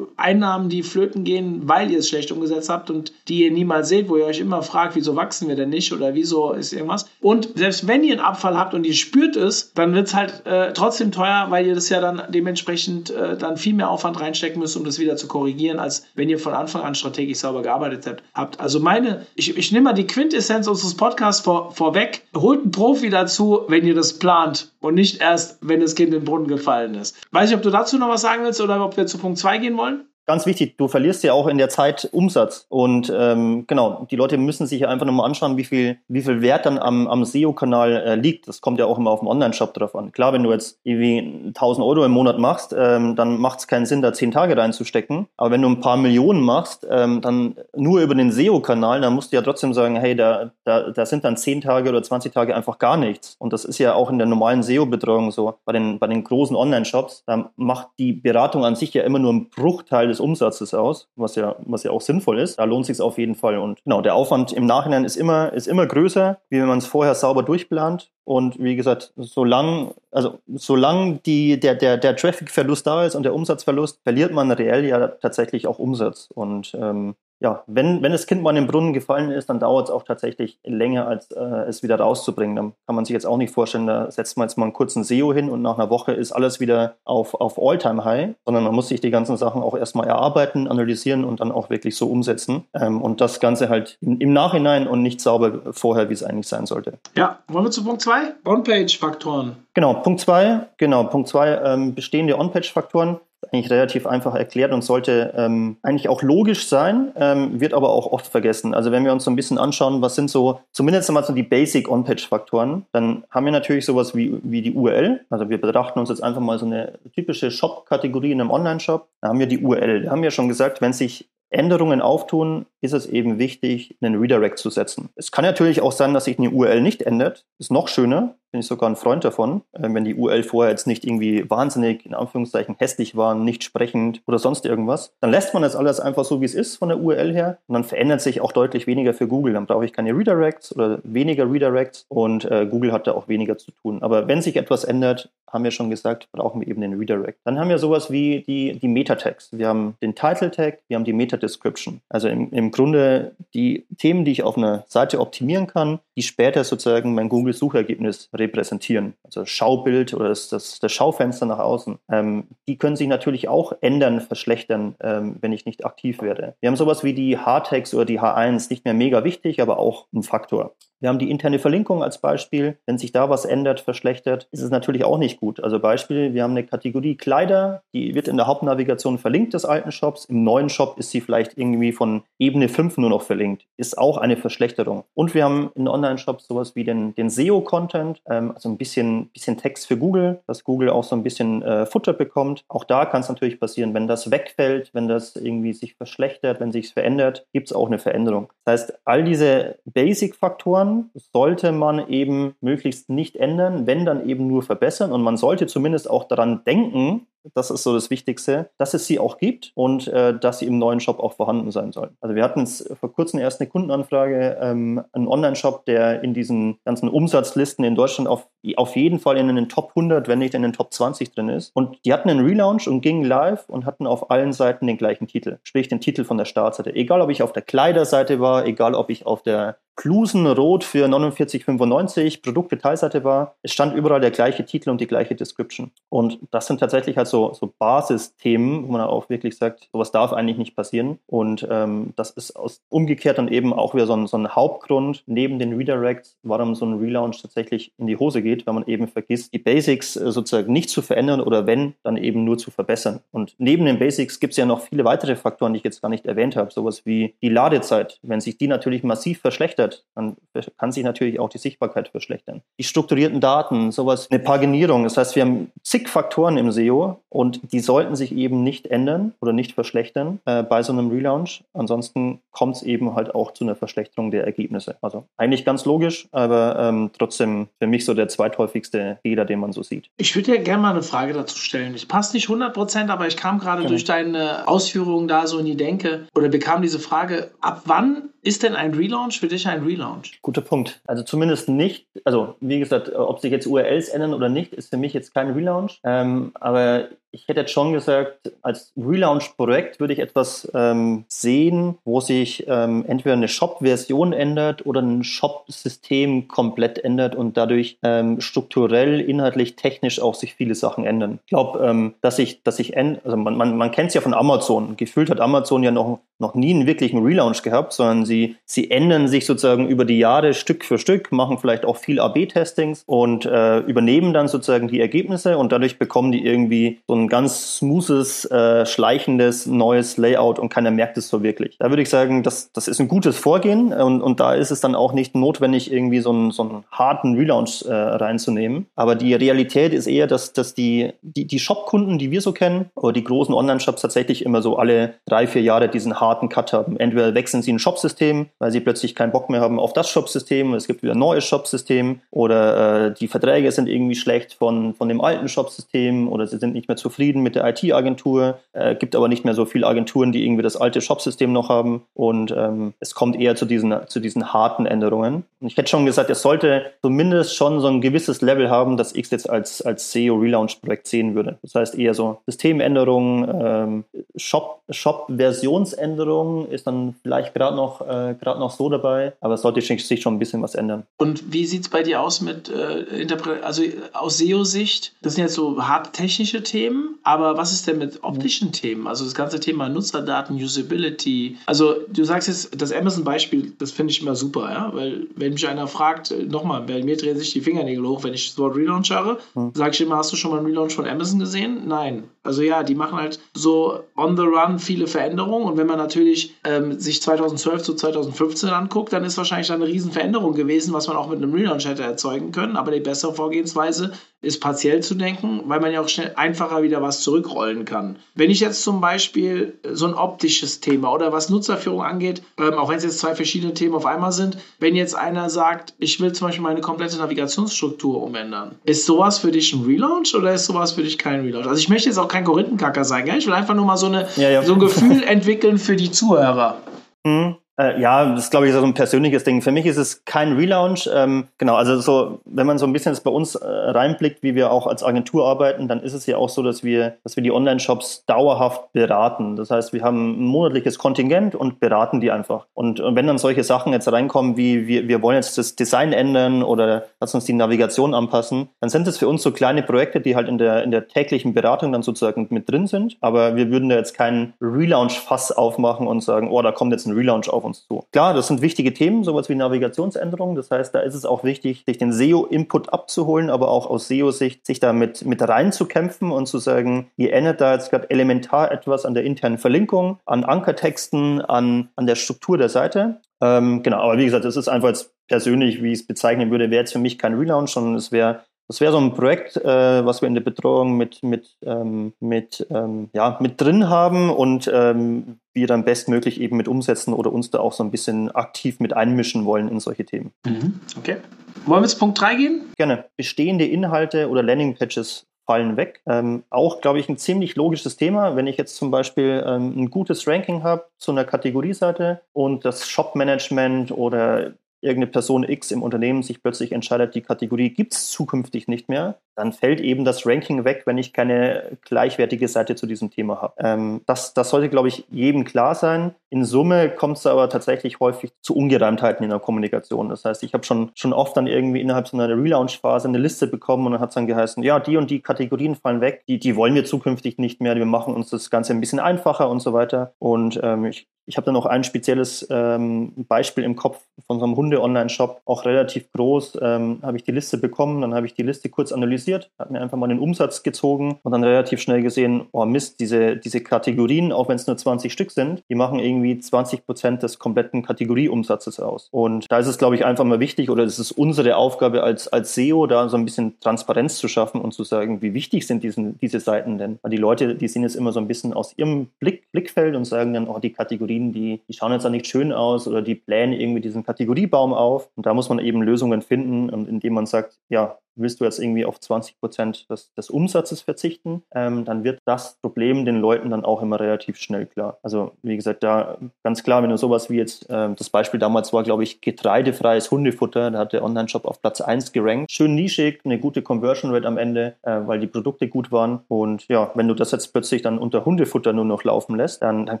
Einnahmen, die flöten gehen, weil ihr es schlecht umgesetzt habt und die ihr niemals seht, wo ihr euch immer fragt, wieso wachsen wir denn nicht oder wieso ist irgendwas. Und selbst wenn ihr einen Abfall habt und ihr spürt es, dann wird es halt äh, trotzdem teuer, weil ihr das ja dann dementsprechend äh, dann viel mehr Aufwand reinstecken müsst, um das wieder zu korrigieren, als wenn ihr von Anfang an strategisch sauber gearbeitet habt. Also meine, ich, ich nehme mal die Quintessenz unseres Podcasts vor, vorweg. Holt einen Profi dazu, wenn ihr das plant und nicht erst, wenn das Kind in den Brunnen gefallen ist. Weiß ich, ob du dazu noch was sagen willst oder ob wir zu Punkt 2 gehen wollen? Ganz wichtig, du verlierst ja auch in der Zeit Umsatz. Und ähm, genau, die Leute müssen sich einfach nochmal anschauen, wie viel, wie viel Wert dann am, am SEO-Kanal äh, liegt. Das kommt ja auch immer auf dem Online-Shop drauf an. Klar, wenn du jetzt irgendwie 1000 Euro im Monat machst, ähm, dann macht es keinen Sinn, da 10 Tage reinzustecken. Aber wenn du ein paar Millionen machst, ähm, dann nur über den SEO-Kanal, dann musst du ja trotzdem sagen, hey, da, da, da sind dann 10 Tage oder 20 Tage einfach gar nichts. Und das ist ja auch in der normalen SEO-Betreuung so. Bei den, bei den großen Online-Shops, da macht die Beratung an sich ja immer nur einen Bruchteil des Umsatzes aus, was ja, was ja auch sinnvoll ist. Da lohnt sich auf jeden Fall. Und genau, der Aufwand im Nachhinein ist immer, ist immer größer, wie wenn man es vorher sauber durchplant. Und wie gesagt, solange, also solange die, der, der, der Traffic-Verlust da ist und der Umsatzverlust, verliert man reell ja tatsächlich auch Umsatz. Und ähm, ja, wenn, wenn das Kind mal in den Brunnen gefallen ist, dann dauert es auch tatsächlich länger, als äh, es wieder rauszubringen. Dann kann man sich jetzt auch nicht vorstellen, da setzt man jetzt mal einen kurzen SEO hin und nach einer Woche ist alles wieder auf, auf All-Time-High, sondern man muss sich die ganzen Sachen auch erstmal erarbeiten, analysieren und dann auch wirklich so umsetzen. Ähm, und das Ganze halt im, im Nachhinein und nicht sauber vorher, wie es eigentlich sein sollte. Ja, wollen wir zu Punkt 2? On-Page-Faktoren. Genau, Punkt 2, genau, Punkt 2, ähm, bestehende On-Page-Faktoren eigentlich relativ einfach erklärt und sollte ähm, eigentlich auch logisch sein, ähm, wird aber auch oft vergessen. Also wenn wir uns so ein bisschen anschauen, was sind so, zumindest einmal so die Basic On-Page-Faktoren, dann haben wir natürlich sowas wie, wie die URL. Also wir betrachten uns jetzt einfach mal so eine typische Shop-Kategorie in einem Online-Shop. Da haben wir die URL. Da haben wir schon gesagt, wenn sich Änderungen auftun, ist es eben wichtig, einen Redirect zu setzen. Es kann natürlich auch sein, dass sich eine URL nicht ändert. Ist noch schöner bin ich sogar ein Freund davon, äh, wenn die URL vorher jetzt nicht irgendwie wahnsinnig, in Anführungszeichen, hässlich war, nicht sprechend oder sonst irgendwas. Dann lässt man das alles einfach so, wie es ist von der URL her und dann verändert sich auch deutlich weniger für Google. Dann brauche ich keine Redirects oder weniger Redirects und äh, Google hat da auch weniger zu tun. Aber wenn sich etwas ändert, haben wir schon gesagt, brauchen wir eben den Redirect. Dann haben wir sowas wie die, die Meta-Tags. Wir haben den Title-Tag, wir haben die Meta-Description. Also im, im Grunde die Themen, die ich auf einer Seite optimieren kann, die später sozusagen mein Google-Suchergebnis repräsentieren. Also das Schaubild oder das, das, das Schaufenster nach außen. Ähm, die können sich natürlich auch ändern, verschlechtern, ähm, wenn ich nicht aktiv werde. Wir haben sowas wie die H-Tags oder die H1, nicht mehr mega wichtig, aber auch ein Faktor. Wir haben die interne Verlinkung als Beispiel. Wenn sich da was ändert, verschlechtert, ist es natürlich auch nicht gut. Also Beispiel, wir haben eine Kategorie Kleider, die wird in der Hauptnavigation verlinkt des alten Shops. Im neuen Shop ist sie vielleicht irgendwie von Ebene 5 nur noch verlinkt. Ist auch eine Verschlechterung. Und wir haben in Online-Shops sowas wie den, den SEO-Content, also ein bisschen, bisschen Text für Google, dass Google auch so ein bisschen äh, Futter bekommt. Auch da kann es natürlich passieren, wenn das wegfällt, wenn das irgendwie sich verschlechtert, wenn sich verändert, gibt es auch eine Veränderung. Das heißt, all diese Basic-Faktoren, sollte man eben möglichst nicht ändern, wenn dann eben nur verbessern. Und man sollte zumindest auch daran denken, das ist so das Wichtigste, dass es sie auch gibt und äh, dass sie im neuen Shop auch vorhanden sein sollen. Also wir hatten jetzt vor kurzem erst eine Kundenanfrage, ähm, einen Online-Shop, der in diesen ganzen Umsatzlisten in Deutschland auf, auf jeden Fall in den Top 100, wenn nicht in den Top 20 drin ist. Und die hatten einen Relaunch und gingen live und hatten auf allen Seiten den gleichen Titel, sprich den Titel von der Startseite. Egal, ob ich auf der Kleiderseite war, egal, ob ich auf der Klusenrot für 49,95 Produktdetailseite war. Es stand überall der gleiche Titel und die gleiche Description. Und das sind tatsächlich halt so, so Basisthemen, wo man auch wirklich sagt, sowas darf eigentlich nicht passieren. Und ähm, das ist aus, umgekehrt dann eben auch wieder so ein, so ein Hauptgrund neben den Redirects, warum so ein Relaunch tatsächlich in die Hose geht, weil man eben vergisst, die Basics äh, sozusagen nicht zu verändern oder wenn, dann eben nur zu verbessern. Und neben den Basics gibt es ja noch viele weitere Faktoren, die ich jetzt gar nicht erwähnt habe, sowas wie die Ladezeit. Wenn sich die natürlich massiv verschlechtert, dann kann sich natürlich auch die Sichtbarkeit verschlechtern. Die strukturierten Daten, sowas, eine Paginierung. Das heißt, wir haben zig Faktoren im SEO und die sollten sich eben nicht ändern oder nicht verschlechtern äh, bei so einem Relaunch. Ansonsten kommt es eben halt auch zu einer Verschlechterung der Ergebnisse. Also eigentlich ganz logisch, aber ähm, trotzdem für mich so der zweithäufigste Fehler, den man so sieht. Ich würde dir gerne mal eine Frage dazu stellen. Ich passt nicht 100 Prozent, aber ich kam gerade genau. durch deine Ausführungen da so in die Denke oder bekam diese Frage, ab wann ist denn ein Relaunch für dich ein Relaunch? Guter Punkt. Also zumindest nicht, also wie gesagt, ob sich jetzt URLs ändern oder nicht, ist für mich jetzt kein Relaunch. Ähm, aber ich hätte jetzt schon gesagt, als Relaunch-Projekt würde ich etwas ähm, sehen, wo sich ähm, entweder eine Shop-Version ändert oder ein Shop-System komplett ändert und dadurch ähm, strukturell, inhaltlich, technisch auch sich viele Sachen ändern. Ich glaube, ähm, dass ich, dass ich, also man, man, man kennt es ja von Amazon. Gefühlt hat Amazon ja noch, noch nie einen wirklichen Relaunch gehabt, sondern sie, sie ändern sich sozusagen über die Jahre Stück für Stück, machen vielleicht auch viel AB-Testings und äh, übernehmen dann sozusagen die Ergebnisse und dadurch bekommen die irgendwie so ein ganz smoothes, äh, schleichendes, neues Layout und keiner merkt es so wirklich. Da würde ich sagen, das, das ist ein gutes Vorgehen und, und da ist es dann auch nicht notwendig, irgendwie so einen, so einen harten Relaunch äh, reinzunehmen. Aber die Realität ist eher, dass, dass die, die, die Shop-Kunden, die wir so kennen, oder die großen Online-Shops tatsächlich immer so alle drei, vier Jahre diesen harten Cut haben. Entweder wechseln sie ein Shop-System, weil sie plötzlich keinen Bock mehr haben auf das Shop-System, es gibt wieder ein neues Shop-System oder äh, die Verträge sind irgendwie schlecht von, von dem alten Shop-System oder sie sind nicht mehr zufrieden mit der IT-Agentur, äh, gibt aber nicht mehr so viele Agenturen, die irgendwie das alte Shop-System noch haben und ähm, es kommt eher zu diesen, zu diesen harten Änderungen. Und ich hätte schon gesagt, es sollte zumindest schon so ein gewisses Level haben, dass ich jetzt als, als SEO-Relaunch-Projekt sehen würde. Das heißt eher so Systemänderungen, ähm, Shop-Versionsänderungen ist dann vielleicht gerade noch, äh, noch so dabei, aber es sollte sich schon ein bisschen was ändern. Und wie sieht es bei dir aus mit äh, also aus SEO-Sicht? Das sind jetzt so harte technische Themen, aber was ist denn mit optischen Themen? Also das ganze Thema Nutzerdaten, Usability. Also du sagst jetzt, das Amazon-Beispiel, das finde ich immer super, ja, weil wenn mich einer fragt, äh, nochmal, bei mir drehen sich die Fingernägel hoch, wenn ich das Wort Relaunch höre, hm. sage ich immer, hast du schon mal einen Relaunch von Amazon gesehen? Nein. Also ja, die machen halt so on the run viele Veränderungen. Und wenn man natürlich ähm, sich 2012 zu 2015 anguckt, dann ist wahrscheinlich eine riesen Veränderung gewesen, was man auch mit einem Relaunch hätte erzeugen können, aber die bessere Vorgehensweise ist partiell zu denken, weil man ja auch schnell einfacher wieder was zurückrollen kann. Wenn ich jetzt zum Beispiel so ein optisches Thema oder was Nutzerführung angeht, ähm, auch wenn es jetzt zwei verschiedene Themen auf einmal sind, wenn jetzt einer sagt, ich will zum Beispiel meine komplette Navigationsstruktur umändern, ist sowas für dich ein Relaunch oder ist sowas für dich kein Relaunch? Also ich möchte jetzt auch kein Korinthenkacker sein, gell? ich will einfach nur mal so, eine, ja, ja. so ein Gefühl entwickeln für die Zuhörer. Mhm. Äh, ja, das glaube ich so ein persönliches Ding. Für mich ist es kein Relaunch. Ähm, genau, also so, wenn man so ein bisschen bei uns äh, reinblickt, wie wir auch als Agentur arbeiten, dann ist es ja auch so, dass wir, dass wir die Online-Shops dauerhaft beraten. Das heißt, wir haben ein monatliches Kontingent und beraten die einfach. Und, und wenn dann solche Sachen jetzt reinkommen, wie wir, wir wollen jetzt das Design ändern oder lass uns die Navigation anpassen, dann sind es für uns so kleine Projekte, die halt in der, in der täglichen Beratung dann sozusagen mit drin sind. Aber wir würden da jetzt keinen Relaunch-Fass aufmachen und sagen, oh, da kommt jetzt ein Relaunch auf uns uns zu. Klar, das sind wichtige Themen, sowas wie Navigationsänderungen. Das heißt, da ist es auch wichtig, sich den SEO-Input abzuholen, aber auch aus SEO-Sicht sich da mit, mit reinzukämpfen und zu sagen, ihr ändert da jetzt gerade elementar etwas an der internen Verlinkung, an Ankertexten, an, an der Struktur der Seite. Ähm, genau, aber wie gesagt, es ist einfach jetzt persönlich, wie ich es bezeichnen würde, wäre jetzt für mich kein Relaunch, sondern es wäre das wäre so ein Projekt, äh, was wir in der Betreuung mit, mit, ähm, mit, ähm, ja, mit drin haben und ähm, wir dann bestmöglich eben mit umsetzen oder uns da auch so ein bisschen aktiv mit einmischen wollen in solche Themen. Mhm. Okay. Wollen wir zu Punkt 3 gehen? Gerne. Bestehende Inhalte oder Landingpages fallen weg. Ähm, auch, glaube ich, ein ziemlich logisches Thema. Wenn ich jetzt zum Beispiel ähm, ein gutes Ranking habe zu einer Kategorieseite und das Shop-Management oder irgendeine Person X im Unternehmen sich plötzlich entscheidet, die Kategorie gibt es zukünftig nicht mehr, dann fällt eben das Ranking weg, wenn ich keine gleichwertige Seite zu diesem Thema habe. Ähm, das, das sollte, glaube ich, jedem klar sein. In Summe kommt es aber tatsächlich häufig zu Ungereimtheiten in der Kommunikation. Das heißt, ich habe schon, schon oft dann irgendwie innerhalb so einer Relaunch-Phase eine Liste bekommen und dann hat es dann geheißen, ja, die und die Kategorien fallen weg, die, die wollen wir zukünftig nicht mehr, wir machen uns das Ganze ein bisschen einfacher und so weiter. Und ähm, ich, ich habe da noch ein spezielles ähm, Beispiel im Kopf von so einem Hunde-Online-Shop, auch relativ groß. Ähm, habe ich die Liste bekommen, dann habe ich die Liste kurz analysiert, habe mir einfach mal den Umsatz gezogen und dann relativ schnell gesehen, oh Mist, diese, diese Kategorien, auch wenn es nur 20 Stück sind, die machen irgendwie 20 Prozent des kompletten Kategorieumsatzes aus. Und da ist es, glaube ich, einfach mal wichtig oder es ist unsere Aufgabe als, als SEO, da so ein bisschen Transparenz zu schaffen und zu sagen, wie wichtig sind diesen, diese Seiten denn? Weil die Leute, die sehen es immer so ein bisschen aus ihrem Blick, Blickfeld und sagen dann, oh, die Kategorie Kategorien, die, die schauen jetzt da nicht schön aus oder die blähen irgendwie diesen Kategoriebaum auf. Und da muss man eben Lösungen finden, indem man sagt, ja, willst du jetzt irgendwie auf 20 Prozent des, des, Umsatzes verzichten, ähm, dann wird das Problem den Leuten dann auch immer relativ schnell klar. Also wie gesagt, da ganz klar, wenn du sowas wie jetzt, äh, das Beispiel damals war, glaube ich, getreidefreies Hundefutter, da hat der Online-Shop auf Platz 1 gerankt. Schön nischig, eine gute Conversion Rate am Ende, äh, weil die Produkte gut waren. Und ja, wenn du das jetzt plötzlich dann unter Hundefutter nur noch laufen lässt, dann, dann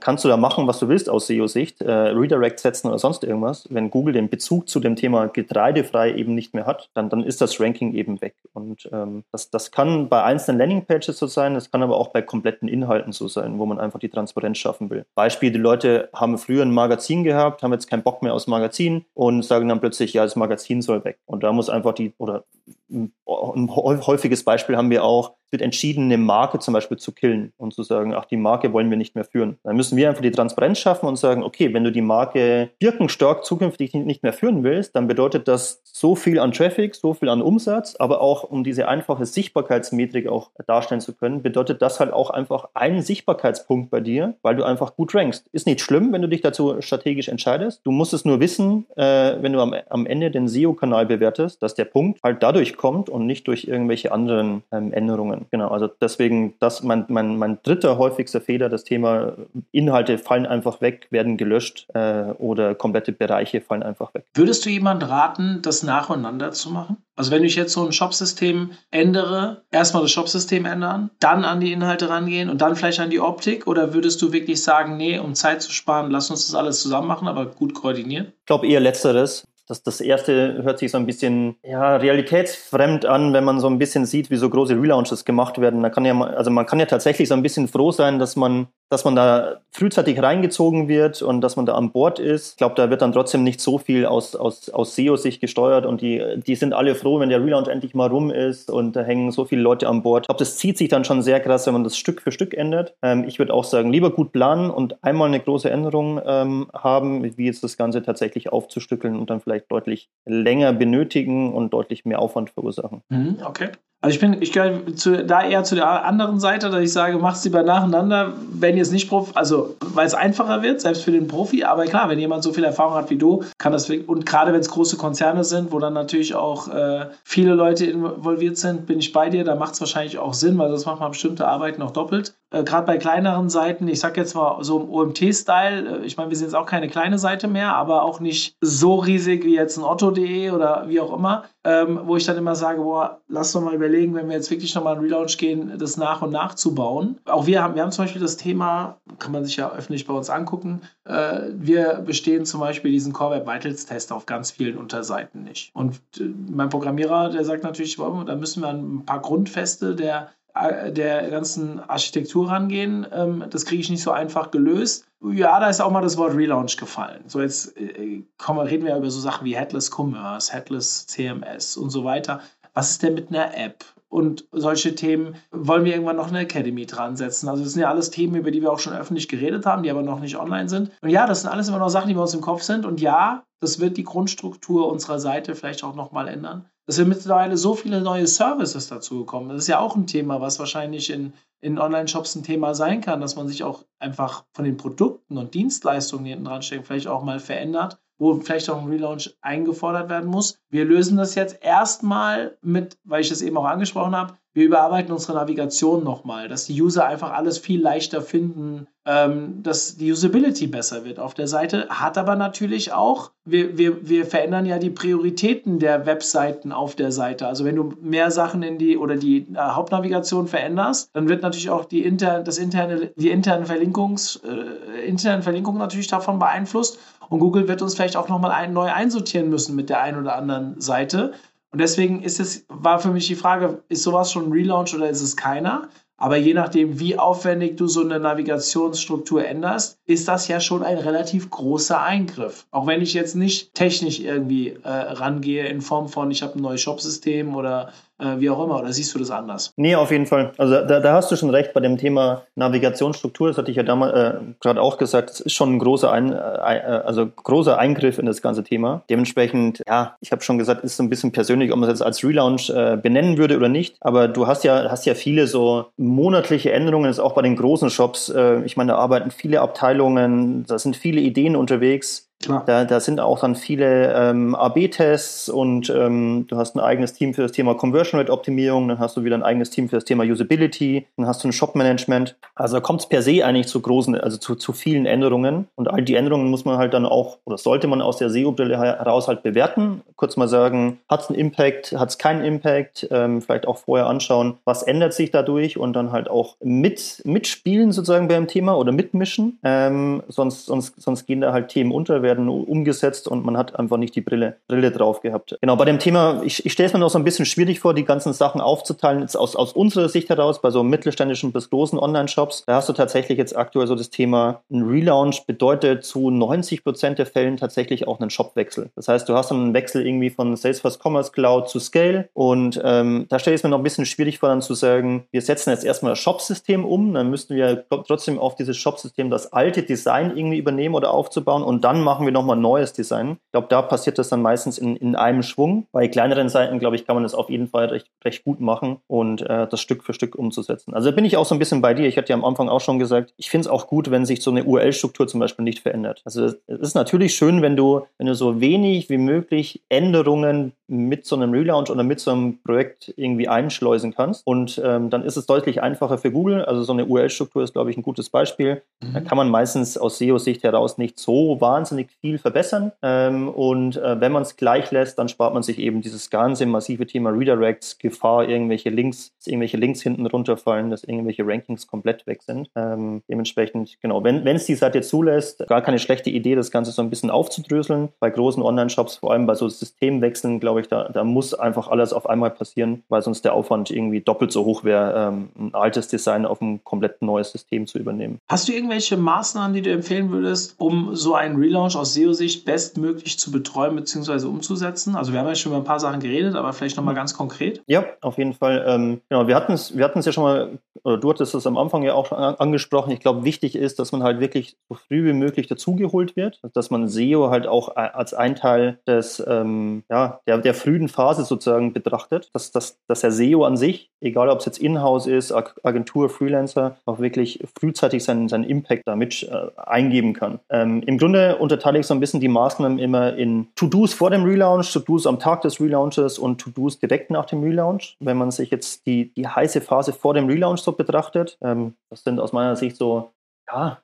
kannst du da machen, was du willst aus SEO-Sicht, äh, Redirect setzen oder sonst irgendwas. Wenn Google den Bezug zu dem Thema getreidefrei eben nicht mehr hat, dann, dann ist das Ranking eben eben weg. Und ähm, das, das kann bei einzelnen Landingpages so sein, das kann aber auch bei kompletten Inhalten so sein, wo man einfach die Transparenz schaffen will. Beispiel, die Leute haben früher ein Magazin gehabt, haben jetzt keinen Bock mehr aufs Magazin und sagen dann plötzlich, ja, das Magazin soll weg. Und da muss einfach die, oder ein häufiges Beispiel haben wir auch, wird entschieden, eine Marke zum Beispiel zu killen und zu sagen, ach, die Marke wollen wir nicht mehr führen. Dann müssen wir einfach die Transparenz schaffen und sagen, okay, wenn du die Marke Birkenstock zukünftig nicht mehr führen willst, dann bedeutet das so viel an Traffic, so viel an Umsatz, aber auch um diese einfache Sichtbarkeitsmetrik auch darstellen zu können, bedeutet das halt auch einfach einen Sichtbarkeitspunkt bei dir, weil du einfach gut rankst. Ist nicht schlimm, wenn du dich dazu strategisch entscheidest. Du musst es nur wissen, äh, wenn du am, am Ende den SEO-Kanal bewertest, dass der Punkt halt dadurch kommt und nicht durch irgendwelche anderen ähm, Änderungen. Genau, also deswegen, das mein, mein, mein dritter häufigster Fehler, das Thema Inhalte fallen einfach weg, werden gelöscht äh, oder komplette Bereiche fallen einfach weg. Würdest du jemand raten, das nacheinander zu machen? Also wenn ich jetzt so ein Shopsystem ändere, erstmal das Shopsystem ändern, dann an die Inhalte rangehen und dann vielleicht an die Optik? Oder würdest du wirklich sagen, nee, um Zeit zu sparen, lass uns das alles zusammen machen, aber gut koordinieren? Ich glaube eher letzteres. Das, das erste hört sich so ein bisschen ja, realitätsfremd an, wenn man so ein bisschen sieht, wie so große Relaunches gemacht werden. Da kann ja, also man kann ja tatsächlich so ein bisschen froh sein, dass man dass man da frühzeitig reingezogen wird und dass man da an Bord ist. Ich glaube, da wird dann trotzdem nicht so viel aus, aus, aus SEO-Sicht gesteuert und die, die sind alle froh, wenn der Relaunch endlich mal rum ist und da hängen so viele Leute an Bord. Ich glaube, das zieht sich dann schon sehr krass, wenn man das Stück für Stück ändert. Ähm, ich würde auch sagen, lieber gut planen und einmal eine große Änderung ähm, haben, wie jetzt das Ganze tatsächlich aufzustückeln und dann vielleicht deutlich länger benötigen und deutlich mehr Aufwand verursachen. Mhm, okay. Also ich bin, ich gehe da eher zu der anderen Seite, dass ich sage, macht es lieber nacheinander, wenn es nicht Profi, also weil es einfacher wird, selbst für den Profi. Aber klar, wenn jemand so viel Erfahrung hat wie du, kann das und gerade wenn es große Konzerne sind, wo dann natürlich auch äh, viele Leute involviert sind, bin ich bei dir. Da macht es wahrscheinlich auch Sinn, weil sonst macht man bestimmte Arbeiten noch doppelt. Äh, gerade bei kleineren Seiten, ich sag jetzt mal so im OMT-Style, äh, ich meine, wir sind jetzt auch keine kleine Seite mehr, aber auch nicht so riesig wie jetzt ein Otto.de oder wie auch immer, ähm, wo ich dann immer sage, boah, lass doch mal überlegen, wenn wir jetzt wirklich nochmal einen Relaunch gehen, das nach und nach zu bauen. Auch wir haben, wir haben zum Beispiel das Thema, kann man sich ja öffentlich bei uns angucken, äh, wir bestehen zum Beispiel diesen Core Web Vitals Test auf ganz vielen Unterseiten nicht. Und äh, mein Programmierer, der sagt natürlich, da müssen wir ein paar Grundfeste der äh, der ganzen Architektur rangehen. Ähm, das kriege ich nicht so einfach gelöst. Ja, da ist auch mal das Wort Relaunch gefallen. So, jetzt äh, kommen, reden wir über so Sachen wie Headless Commerce, Headless CMS und so weiter. Was ist denn mit einer App? Und solche Themen wollen wir irgendwann noch eine Academy dran setzen. Also das sind ja alles Themen, über die wir auch schon öffentlich geredet haben, die aber noch nicht online sind. Und ja, das sind alles immer noch Sachen, die bei uns im Kopf sind. Und ja, das wird die Grundstruktur unserer Seite vielleicht auch nochmal ändern. Es sind mittlerweile so viele neue Services dazugekommen. Das ist ja auch ein Thema, was wahrscheinlich in, in Online-Shops ein Thema sein kann, dass man sich auch einfach von den Produkten und Dienstleistungen, die hinten dran stecken, vielleicht auch mal verändert, wo vielleicht auch ein Relaunch eingefordert werden muss. Wir lösen das jetzt erstmal mit, weil ich das eben auch angesprochen habe, wir überarbeiten unsere Navigation nochmal, dass die User einfach alles viel leichter finden, ähm, dass die Usability besser wird auf der Seite. Hat aber natürlich auch, wir, wir, wir verändern ja die Prioritäten der Webseiten auf der Seite. Also wenn du mehr Sachen in die oder die äh, Hauptnavigation veränderst, dann wird natürlich auch die interne, das interne, die internen Verlinkungs, äh, internen Verlinkungen natürlich davon beeinflusst. Und Google wird uns vielleicht auch nochmal ein, neu einsortieren müssen mit der einen oder anderen Seite. Und deswegen ist es, war für mich die Frage, ist sowas schon ein Relaunch oder ist es keiner? Aber je nachdem, wie aufwendig du so eine Navigationsstruktur änderst, ist das ja schon ein relativ großer Eingriff. Auch wenn ich jetzt nicht technisch irgendwie äh, rangehe in Form von, ich habe ein neues Shopsystem oder äh, wie auch immer. Oder siehst du das anders? Nee, auf jeden Fall. Also da, da hast du schon recht bei dem Thema Navigationsstruktur. Das hatte ich ja damals äh, gerade auch gesagt. Das ist schon ein großer, ein, äh, also großer Eingriff in das ganze Thema. Dementsprechend, ja, ich habe schon gesagt, ist so ein bisschen persönlich, ob man es jetzt als Relaunch äh, benennen würde oder nicht. Aber du hast ja, hast ja viele so monatliche Änderungen, das ist auch bei den großen Shops. Äh, ich meine, da arbeiten viele Abteilungen, da sind viele Ideen unterwegs. Da, da sind auch dann viele ähm, AB-Tests und ähm, du hast ein eigenes Team für das Thema Conversion Rate Optimierung, dann hast du wieder ein eigenes Team für das Thema Usability, dann hast du ein Shop-Management. Also da kommt es per se eigentlich zu großen, also zu, zu vielen Änderungen. Und all die Änderungen muss man halt dann auch, oder sollte man aus der SEO-Brille heraus halt bewerten. Kurz mal sagen, hat es einen Impact, hat es keinen Impact, ähm, vielleicht auch vorher anschauen, was ändert sich dadurch und dann halt auch mit, mitspielen sozusagen beim Thema oder mitmischen. Ähm, sonst, sonst, sonst gehen da halt Themen unter, werden umgesetzt und man hat einfach nicht die Brille, Brille drauf gehabt. Genau, bei dem Thema, ich, ich stelle es mir noch so ein bisschen schwierig vor, die ganzen Sachen aufzuteilen, jetzt aus, aus unserer Sicht heraus, bei so mittelständischen bis großen Online-Shops. Da hast du tatsächlich jetzt aktuell so das Thema, ein Relaunch bedeutet zu 90 Prozent der Fällen tatsächlich auch einen Shopwechsel. Das heißt, du hast dann einen Wechsel irgendwie von Salesforce Commerce Cloud zu Scale und ähm, da stelle ich es mir noch ein bisschen schwierig vor, dann zu sagen, wir setzen jetzt erstmal das Shop-System um, dann müssten wir trotzdem auf dieses Shop-System das alte Design irgendwie übernehmen oder aufzubauen und dann machen wir nochmal ein neues Design. Ich glaube, da passiert das dann meistens in, in einem Schwung. Bei kleineren Seiten, glaube ich, kann man das auf jeden Fall recht, recht gut machen und äh, das Stück für Stück umzusetzen. Also da bin ich auch so ein bisschen bei dir. Ich hatte ja am Anfang auch schon gesagt, ich finde es auch gut, wenn sich so eine URL-Struktur zum Beispiel nicht verändert. Also es ist natürlich schön, wenn du, wenn du so wenig wie möglich Änderungen mit so einem Relaunch oder mit so einem Projekt irgendwie einschleusen kannst. Und ähm, dann ist es deutlich einfacher für Google. Also so eine URL-Struktur ist, glaube ich, ein gutes Beispiel. Mhm. Da kann man meistens aus SEO-Sicht heraus nicht so wahnsinnig viel verbessern. Ähm, und äh, wenn man es gleich lässt, dann spart man sich eben dieses ganze massive Thema Redirects, Gefahr, irgendwelche Links, dass irgendwelche Links hinten runterfallen, dass irgendwelche Rankings komplett weg sind. Ähm, dementsprechend, genau, wenn es die Seite zulässt, gar keine schlechte Idee, das Ganze so ein bisschen aufzudröseln. Bei großen Online-Shops, vor allem bei so Systemwechseln, glaube ich, da, da muss einfach alles auf einmal passieren, weil sonst der Aufwand irgendwie doppelt so hoch wäre, ähm, ein altes Design auf ein komplett neues System zu übernehmen. Hast du irgendwelche Maßnahmen, die du empfehlen würdest, um so einen Relaunch aus SEO-Sicht bestmöglich zu betreuen bzw. umzusetzen? Also wir haben ja schon über ein paar Sachen geredet, aber vielleicht nochmal ganz konkret. Ja, auf jeden Fall. Ähm, genau, wir hatten es wir ja schon mal, oder du hattest es am Anfang ja auch schon angesprochen. Ich glaube, wichtig ist, dass man halt wirklich so früh wie möglich dazugeholt wird, dass man SEO halt auch als ein Teil des, ähm, ja, der, der frühen Phase sozusagen betrachtet, dass, dass, dass der SEO an sich, egal ob es jetzt Inhouse ist, Agentur, Freelancer, auch wirklich frühzeitig seinen, seinen Impact damit äh, eingeben kann. Ähm, Im Grunde unterteile ich so ein bisschen die Maßnahmen immer in To-Dos vor dem Relaunch, To-Dos am Tag des Relaunches und To-Dos direkt nach dem Relaunch. Wenn man sich jetzt die, die heiße Phase vor dem Relaunch so betrachtet, ähm, das sind aus meiner Sicht so ja,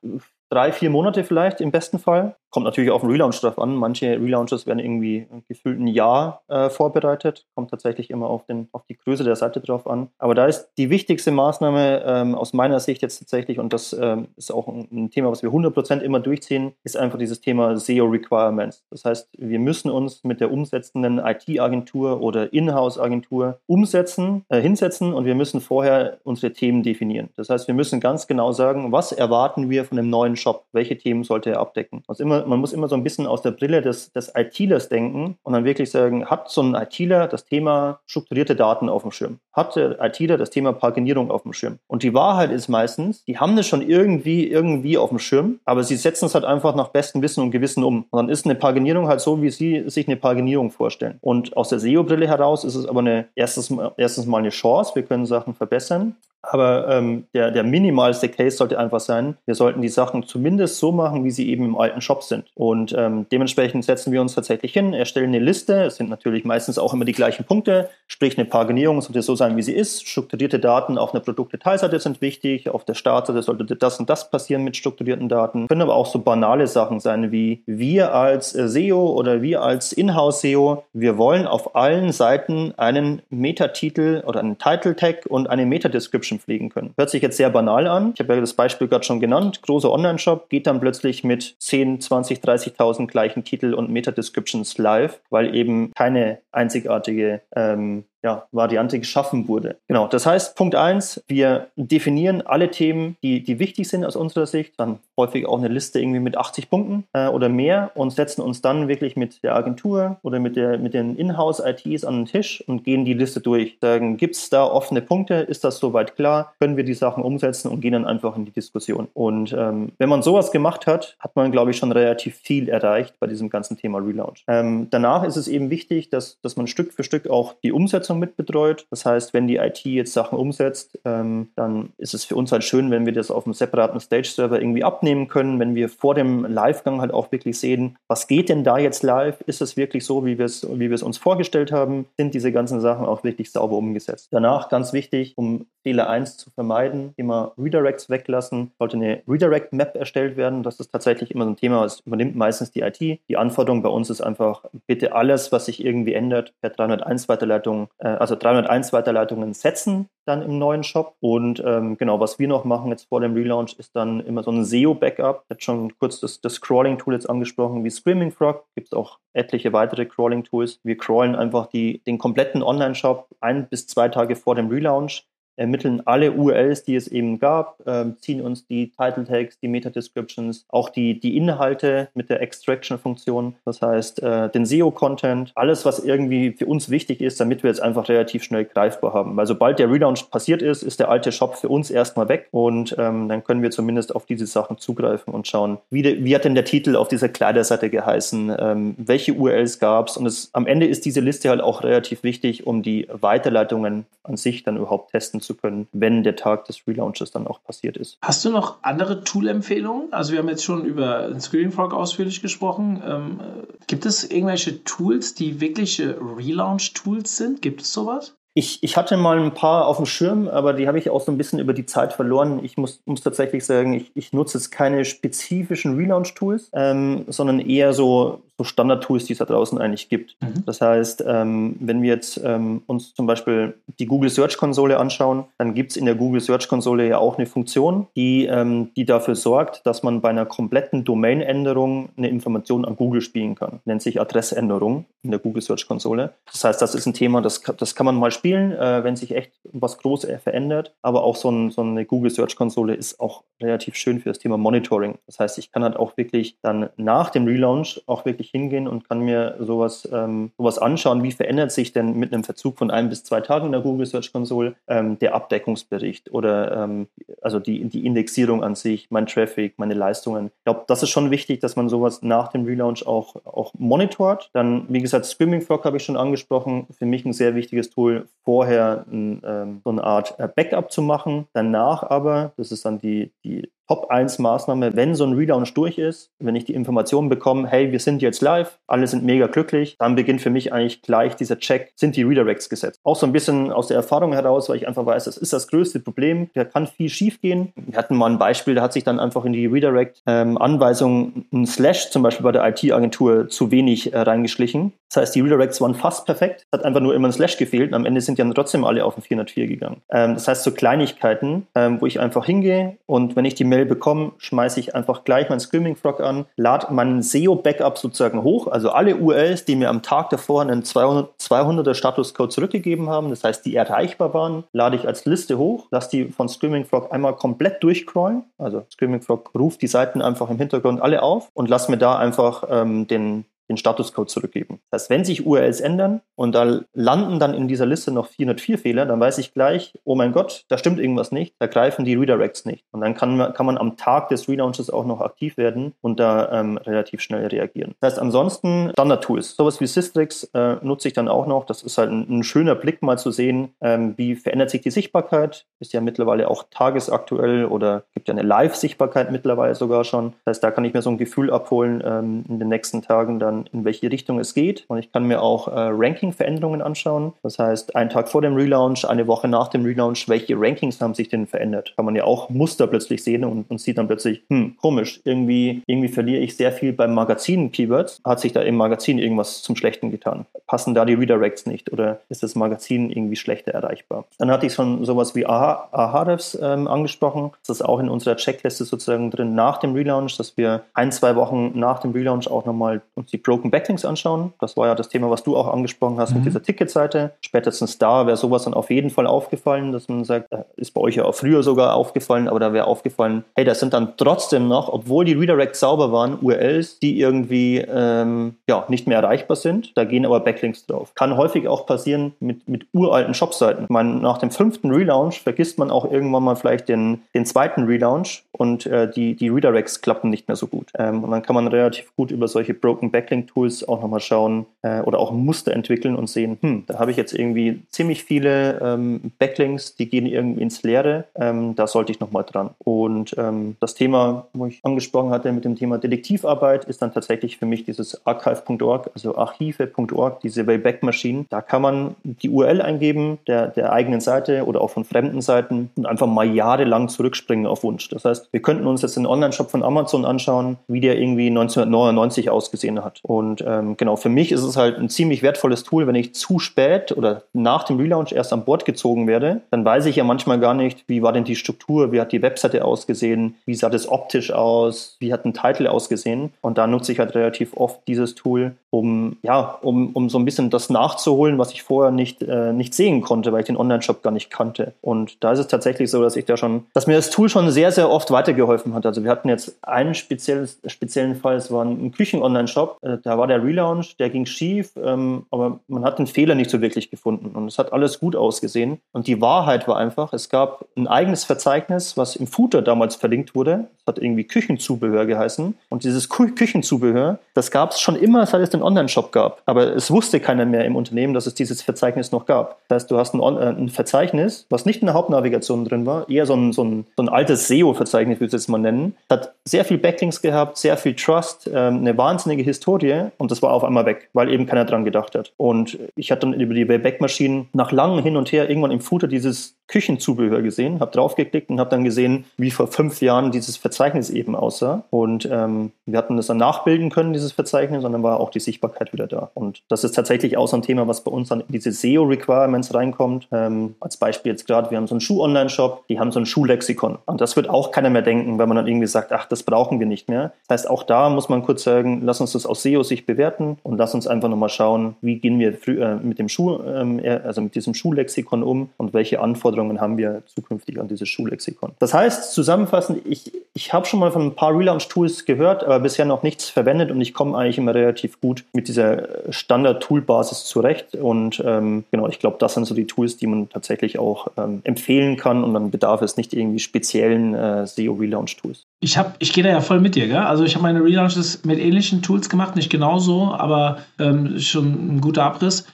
drei, vier Monate vielleicht im besten Fall. Kommt natürlich auf den Relaunch drauf an. Manche Relaunches werden irgendwie gefühlt ein Jahr äh, vorbereitet. Kommt tatsächlich immer auf, den, auf die Größe der Seite drauf an. Aber da ist die wichtigste Maßnahme ähm, aus meiner Sicht jetzt tatsächlich, und das ähm, ist auch ein, ein, Thema, was wir 100% immer durchziehen, ist einfach dieses Thema SEO Requirements. Das heißt, wir müssen uns mit der umsetzenden IT-Agentur oder Inhouse-Agentur umsetzen, äh, hinsetzen und wir müssen vorher unsere Themen definieren. Das heißt, wir müssen ganz genau sagen, was erwarten wir von einem neuen Shop? Welche Themen sollte er abdecken? Also immer man muss immer so ein bisschen aus der Brille des, des ITlers denken und dann wirklich sagen, hat so ein ITler das Thema strukturierte Daten auf dem Schirm? Hat der ITler das Thema Paginierung auf dem Schirm? Und die Wahrheit ist meistens, die haben das schon irgendwie, irgendwie auf dem Schirm, aber sie setzen es halt einfach nach bestem Wissen und Gewissen um. Und dann ist eine Paginierung halt so, wie sie sich eine Paginierung vorstellen. Und aus der SEO-Brille heraus ist es aber eine, erstens, erstens mal eine Chance, wir können Sachen verbessern. Aber ähm, der, der minimalste Case sollte einfach sein, wir sollten die Sachen zumindest so machen, wie sie eben im alten Shop sind. Und ähm, dementsprechend setzen wir uns tatsächlich hin, erstellen eine Liste. Es sind natürlich meistens auch immer die gleichen Punkte, sprich eine Paginierung sollte so sein, wie sie ist. Strukturierte Daten auf einer Produktdetailseite sind wichtig. Auf der Startseite sollte das und das passieren mit strukturierten Daten. Können aber auch so banale Sachen sein, wie wir als äh, SEO oder wir als Inhouse-SEO, wir wollen auf allen Seiten einen Metatitel oder einen Title-Tag und eine Meta-Description pflegen können. Hört sich jetzt sehr banal an. Ich habe ja das Beispiel gerade schon genannt. Großer Online-Shop geht dann plötzlich mit 10, 20, 30.000 gleichen Titel und Meta-Descriptions live, weil eben keine einzigartige ähm, ja, Variante geschaffen wurde. Genau, das heißt, Punkt eins: wir definieren alle Themen, die, die wichtig sind aus unserer Sicht, dann häufig auch eine Liste irgendwie mit 80 Punkten äh, oder mehr und setzen uns dann wirklich mit der Agentur oder mit, der, mit den Inhouse-ITs an den Tisch und gehen die Liste durch. Sagen, gibt es da offene Punkte? Ist das soweit klar? Können wir die Sachen umsetzen und gehen dann einfach in die Diskussion. Und ähm, wenn man sowas gemacht hat, hat man, glaube ich, schon relativ viel erreicht bei diesem ganzen Thema Relaunch. Ähm, danach ist es eben wichtig, dass, dass man Stück für Stück auch die Umsetzung Umsetzung mitbetreut. Das heißt, wenn die IT jetzt Sachen umsetzt, ähm, dann ist es für uns halt schön, wenn wir das auf einem separaten Stage-Server irgendwie abnehmen können, wenn wir vor dem Live-Gang halt auch wirklich sehen, was geht denn da jetzt live? Ist es wirklich so, wie wir es wie uns vorgestellt haben? Sind diese ganzen Sachen auch wirklich sauber umgesetzt? Danach ganz wichtig, um Fehler 1 zu vermeiden, immer Redirects weglassen, sollte eine Redirect-Map erstellt werden. Das ist tatsächlich immer so ein Thema, das übernimmt meistens die IT. Die Anforderung bei uns ist einfach, bitte alles, was sich irgendwie ändert, per 301 Weiterleitung äh, also 301 Weiterleitungen setzen dann im neuen Shop. Und ähm, genau, was wir noch machen jetzt vor dem Relaunch, ist dann immer so ein SEO-Backup. Ich hatte schon kurz das, das Crawling-Tool jetzt angesprochen, wie Screaming Frog. Gibt es auch etliche weitere Crawling-Tools. Wir crawlen einfach die, den kompletten Online-Shop ein bis zwei Tage vor dem Relaunch ermitteln alle URLs, die es eben gab, äh, ziehen uns die Title Tags, die Meta Descriptions, auch die, die Inhalte mit der Extraction-Funktion, das heißt äh, den SEO-Content, alles, was irgendwie für uns wichtig ist, damit wir es einfach relativ schnell greifbar haben. Weil sobald der Relaunch passiert ist, ist der alte Shop für uns erstmal weg und ähm, dann können wir zumindest auf diese Sachen zugreifen und schauen, wie, de, wie hat denn der Titel auf dieser Kleiderseite geheißen, ähm, welche URLs gab es und es, am Ende ist diese Liste halt auch relativ wichtig, um die Weiterleitungen an sich dann überhaupt testen zu zu können, wenn der Tag des Relaunches dann auch passiert ist. Hast du noch andere Tool-Empfehlungen? Also wir haben jetzt schon über Screen Frog ausführlich gesprochen. Ähm, gibt es irgendwelche Tools, die wirkliche Relaunch-Tools sind? Gibt es sowas? Ich, ich hatte mal ein paar auf dem Schirm, aber die habe ich auch so ein bisschen über die Zeit verloren. Ich muss, muss tatsächlich sagen, ich, ich nutze jetzt keine spezifischen Relaunch-Tools, ähm, sondern eher so so Standard-Tools, die es da draußen eigentlich gibt. Mhm. Das heißt, ähm, wenn wir jetzt ähm, uns zum Beispiel die Google Search Konsole anschauen, dann gibt es in der Google Search Konsole ja auch eine Funktion, die, ähm, die dafür sorgt, dass man bei einer kompletten Domain-Änderung eine Information an Google spielen kann. Nennt sich Adressänderung in der Google Search Konsole. Das heißt, das ist ein Thema, das, das kann man mal spielen, äh, wenn sich echt was groß verändert. Aber auch so, ein, so eine Google Search Konsole ist auch relativ schön für das Thema Monitoring. Das heißt, ich kann halt auch wirklich dann nach dem Relaunch auch wirklich ich hingehen und kann mir sowas, ähm, sowas anschauen, wie verändert sich denn mit einem Verzug von ein bis zwei Tagen in der Google Search Console ähm, der Abdeckungsbericht oder ähm, also die, die Indexierung an sich, mein Traffic, meine Leistungen. Ich glaube, das ist schon wichtig, dass man sowas nach dem Relaunch auch, auch monitort. Dann, wie gesagt, Screaming Frog habe ich schon angesprochen. Für mich ein sehr wichtiges Tool, vorher ein, ähm, so eine Art äh, Backup zu machen. Danach aber, das ist dann die, die Top-1-Maßnahme, wenn so ein Relaunch durch ist, wenn ich die Information bekomme, hey, wir sind jetzt live, alle sind mega glücklich, dann beginnt für mich eigentlich gleich dieser Check, sind die Redirects gesetzt. Auch so ein bisschen aus der Erfahrung heraus, weil ich einfach weiß, das ist das größte Problem, da kann viel schief gehen. Wir hatten mal ein Beispiel, da hat sich dann einfach in die Redirect-Anweisung ähm, ein Slash zum Beispiel bei der IT-Agentur zu wenig äh, reingeschlichen. Das heißt, die Redirects waren fast perfekt, hat einfach nur immer ein Slash gefehlt und am Ende sind ja trotzdem alle auf den 404 gegangen. Ähm, das heißt, so Kleinigkeiten, ähm, wo ich einfach hingehe und wenn ich die Mail bekomme, schmeiße ich einfach gleich meinen Screaming Frog an, lade meinen SEO-Backup sozusagen hoch, also alle URLs, die mir am Tag davor einen 200, 200er Statuscode zurückgegeben haben, das heißt, die erreichbar waren, lade ich als Liste hoch, lasse die von Screaming Frog einmal komplett durchcrawlen, also Screaming Frog ruft die Seiten einfach im Hintergrund alle auf und lasse mir da einfach ähm, den den Statuscode zurückgeben. Das heißt, wenn sich URLs ändern und da landen dann in dieser Liste noch 404 Fehler, dann weiß ich gleich, oh mein Gott, da stimmt irgendwas nicht, da greifen die Redirects nicht. Und dann kann man, kann man am Tag des Relaunches auch noch aktiv werden und da ähm, relativ schnell reagieren. Das heißt, ansonsten Standard-Tools, sowas wie Systrix äh, nutze ich dann auch noch. Das ist halt ein, ein schöner Blick mal zu sehen, ähm, wie verändert sich die Sichtbarkeit. Ist ja mittlerweile auch tagesaktuell oder gibt ja eine Live-Sichtbarkeit mittlerweile sogar schon. Das heißt, da kann ich mir so ein Gefühl abholen ähm, in den nächsten Tagen dann, in welche Richtung es geht. Und ich kann mir auch äh, Ranking-Veränderungen anschauen. Das heißt, einen Tag vor dem Relaunch, eine Woche nach dem Relaunch, welche Rankings haben sich denn verändert? Kann man ja auch Muster plötzlich sehen und, und sieht dann plötzlich, hm, komisch, irgendwie, irgendwie verliere ich sehr viel beim Magazin-Keywords. Hat sich da im Magazin irgendwas zum Schlechten getan? Passen da die Redirects nicht oder ist das Magazin irgendwie schlechter erreichbar? Dann hatte ich schon sowas wie Ahrefs ähm, angesprochen. Das ist auch in unserer Checkliste sozusagen drin nach dem Relaunch, dass wir ein, zwei Wochen nach dem Relaunch auch nochmal uns die Broken Backlinks anschauen. Das war ja das Thema, was du auch angesprochen hast mhm. mit dieser Ticketseite. Spätestens da wäre sowas dann auf jeden Fall aufgefallen, dass man sagt, äh, ist bei euch ja auch früher sogar aufgefallen, aber da wäre aufgefallen, hey, das sind dann trotzdem noch, obwohl die Redirects sauber waren, URLs, die irgendwie ähm, ja, nicht mehr erreichbar sind. Da gehen aber Backlinks drauf. Kann häufig auch passieren mit, mit uralten Shopseiten. Meine, nach dem fünften Relaunch vergisst man auch irgendwann mal vielleicht den, den zweiten Relaunch und äh, die, die Redirects klappen nicht mehr so gut. Ähm, und dann kann man relativ gut über solche Broken Backlink Tools auch nochmal schauen äh, oder auch Muster entwickeln und sehen, hm, da habe ich jetzt irgendwie ziemlich viele ähm, Backlinks, die gehen irgendwie ins Leere. Ähm, da sollte ich nochmal dran. Und ähm, das Thema, wo ich angesprochen hatte mit dem Thema Detektivarbeit, ist dann tatsächlich für mich dieses archive.org, also archive.org, diese Wayback-Maschinen. Da kann man die URL eingeben der, der eigenen Seite oder auch von fremden Seiten und einfach mal jahrelang zurückspringen auf Wunsch. Das heißt, wir könnten uns jetzt den Online-Shop von Amazon anschauen, wie der irgendwie 1999 ausgesehen hat. Und ähm, genau, für mich ist es halt ein ziemlich wertvolles Tool, wenn ich zu spät oder nach dem Relaunch erst an Bord gezogen werde, dann weiß ich ja manchmal gar nicht, wie war denn die Struktur, wie hat die Webseite ausgesehen, wie sah das optisch aus, wie hat ein Titel ausgesehen. Und da nutze ich halt relativ oft dieses Tool, um, ja, um, um so ein bisschen das nachzuholen, was ich vorher nicht, äh, nicht sehen konnte, weil ich den Online-Shop gar nicht kannte. Und da ist es tatsächlich so, dass ich da schon, dass mir das Tool schon sehr, sehr oft weitergeholfen hat. Also wir hatten jetzt einen speziellen Fall, es war ein Küchen-Online-Shop, äh, da war der Relaunch, der ging schief, ähm, aber man hat den Fehler nicht so wirklich gefunden und es hat alles gut ausgesehen. Und die Wahrheit war einfach, es gab ein eigenes Verzeichnis, was im Footer damals verlinkt wurde. Das hat irgendwie Küchenzubehör geheißen. Und dieses Kü Küchenzubehör, das gab es schon immer, seit es den Online-Shop gab. Aber es wusste keiner mehr im Unternehmen, dass es dieses Verzeichnis noch gab. Das heißt, du hast ein, äh, ein Verzeichnis, was nicht in der Hauptnavigation drin war, eher so ein, so ein, so ein altes SEO-Verzeichnis, würde ich es jetzt mal nennen. Hat sehr viel Backlinks gehabt, sehr viel Trust, ähm, eine wahnsinnige Historie und das war auf einmal weg, weil eben keiner dran gedacht hat. Und ich hatte dann über die Wayback-Maschinen nach langem Hin und Her irgendwann im Footer dieses Küchenzubehör gesehen, habe draufgeklickt und habe dann gesehen, wie vor fünf Jahren dieses Verzeichnis eben aussah. Und ähm, wir hatten das dann nachbilden können, dieses Verzeichnis, und dann war auch die Sichtbarkeit wieder da. Und das ist tatsächlich auch so ein Thema, was bei uns dann in diese SEO-Requirements reinkommt. Ähm, als Beispiel jetzt gerade, wir haben so einen Schuh-Online-Shop, die haben so ein Schuhlexikon. Und das wird auch keiner mehr denken, wenn man dann irgendwie sagt, ach, das brauchen wir nicht mehr. Das heißt, auch da muss man kurz sagen, lass uns das aus SEO-Sicht bewerten und lass uns einfach nochmal schauen, wie gehen wir äh, mit dem Schuh, ähm, also mit diesem Schuhlexikon um und welche Anforderungen haben wir zukünftig an dieses Schuhlexikon. Das heißt, zusammenfassend, ich, ich habe schon mal von ein paar Relaunch-Tools gehört, aber bisher noch nichts verwendet und ich komme eigentlich immer relativ gut mit dieser Standard-Tool-Basis zurecht. Und ähm, genau, ich glaube, das sind so die Tools, die man tatsächlich auch ähm, empfehlen kann und dann bedarf es nicht irgendwie speziellen äh, SEO-Relaunch-Tools. Ich, ich gehe da ja voll mit dir, gell? Also ich habe meine Relaunches mit ähnlichen Tools gemacht, nicht genauso, aber ähm, schon ein guter Abriss.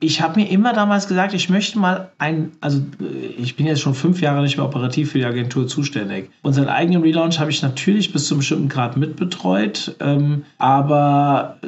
Ich habe mir immer damals gesagt, ich möchte mal ein, also ich bin jetzt schon fünf Jahre nicht mehr operativ für die Agentur zuständig. Unseren eigenen Relaunch habe ich natürlich bis zu einem bestimmten Grad mitbetreut, ähm, aber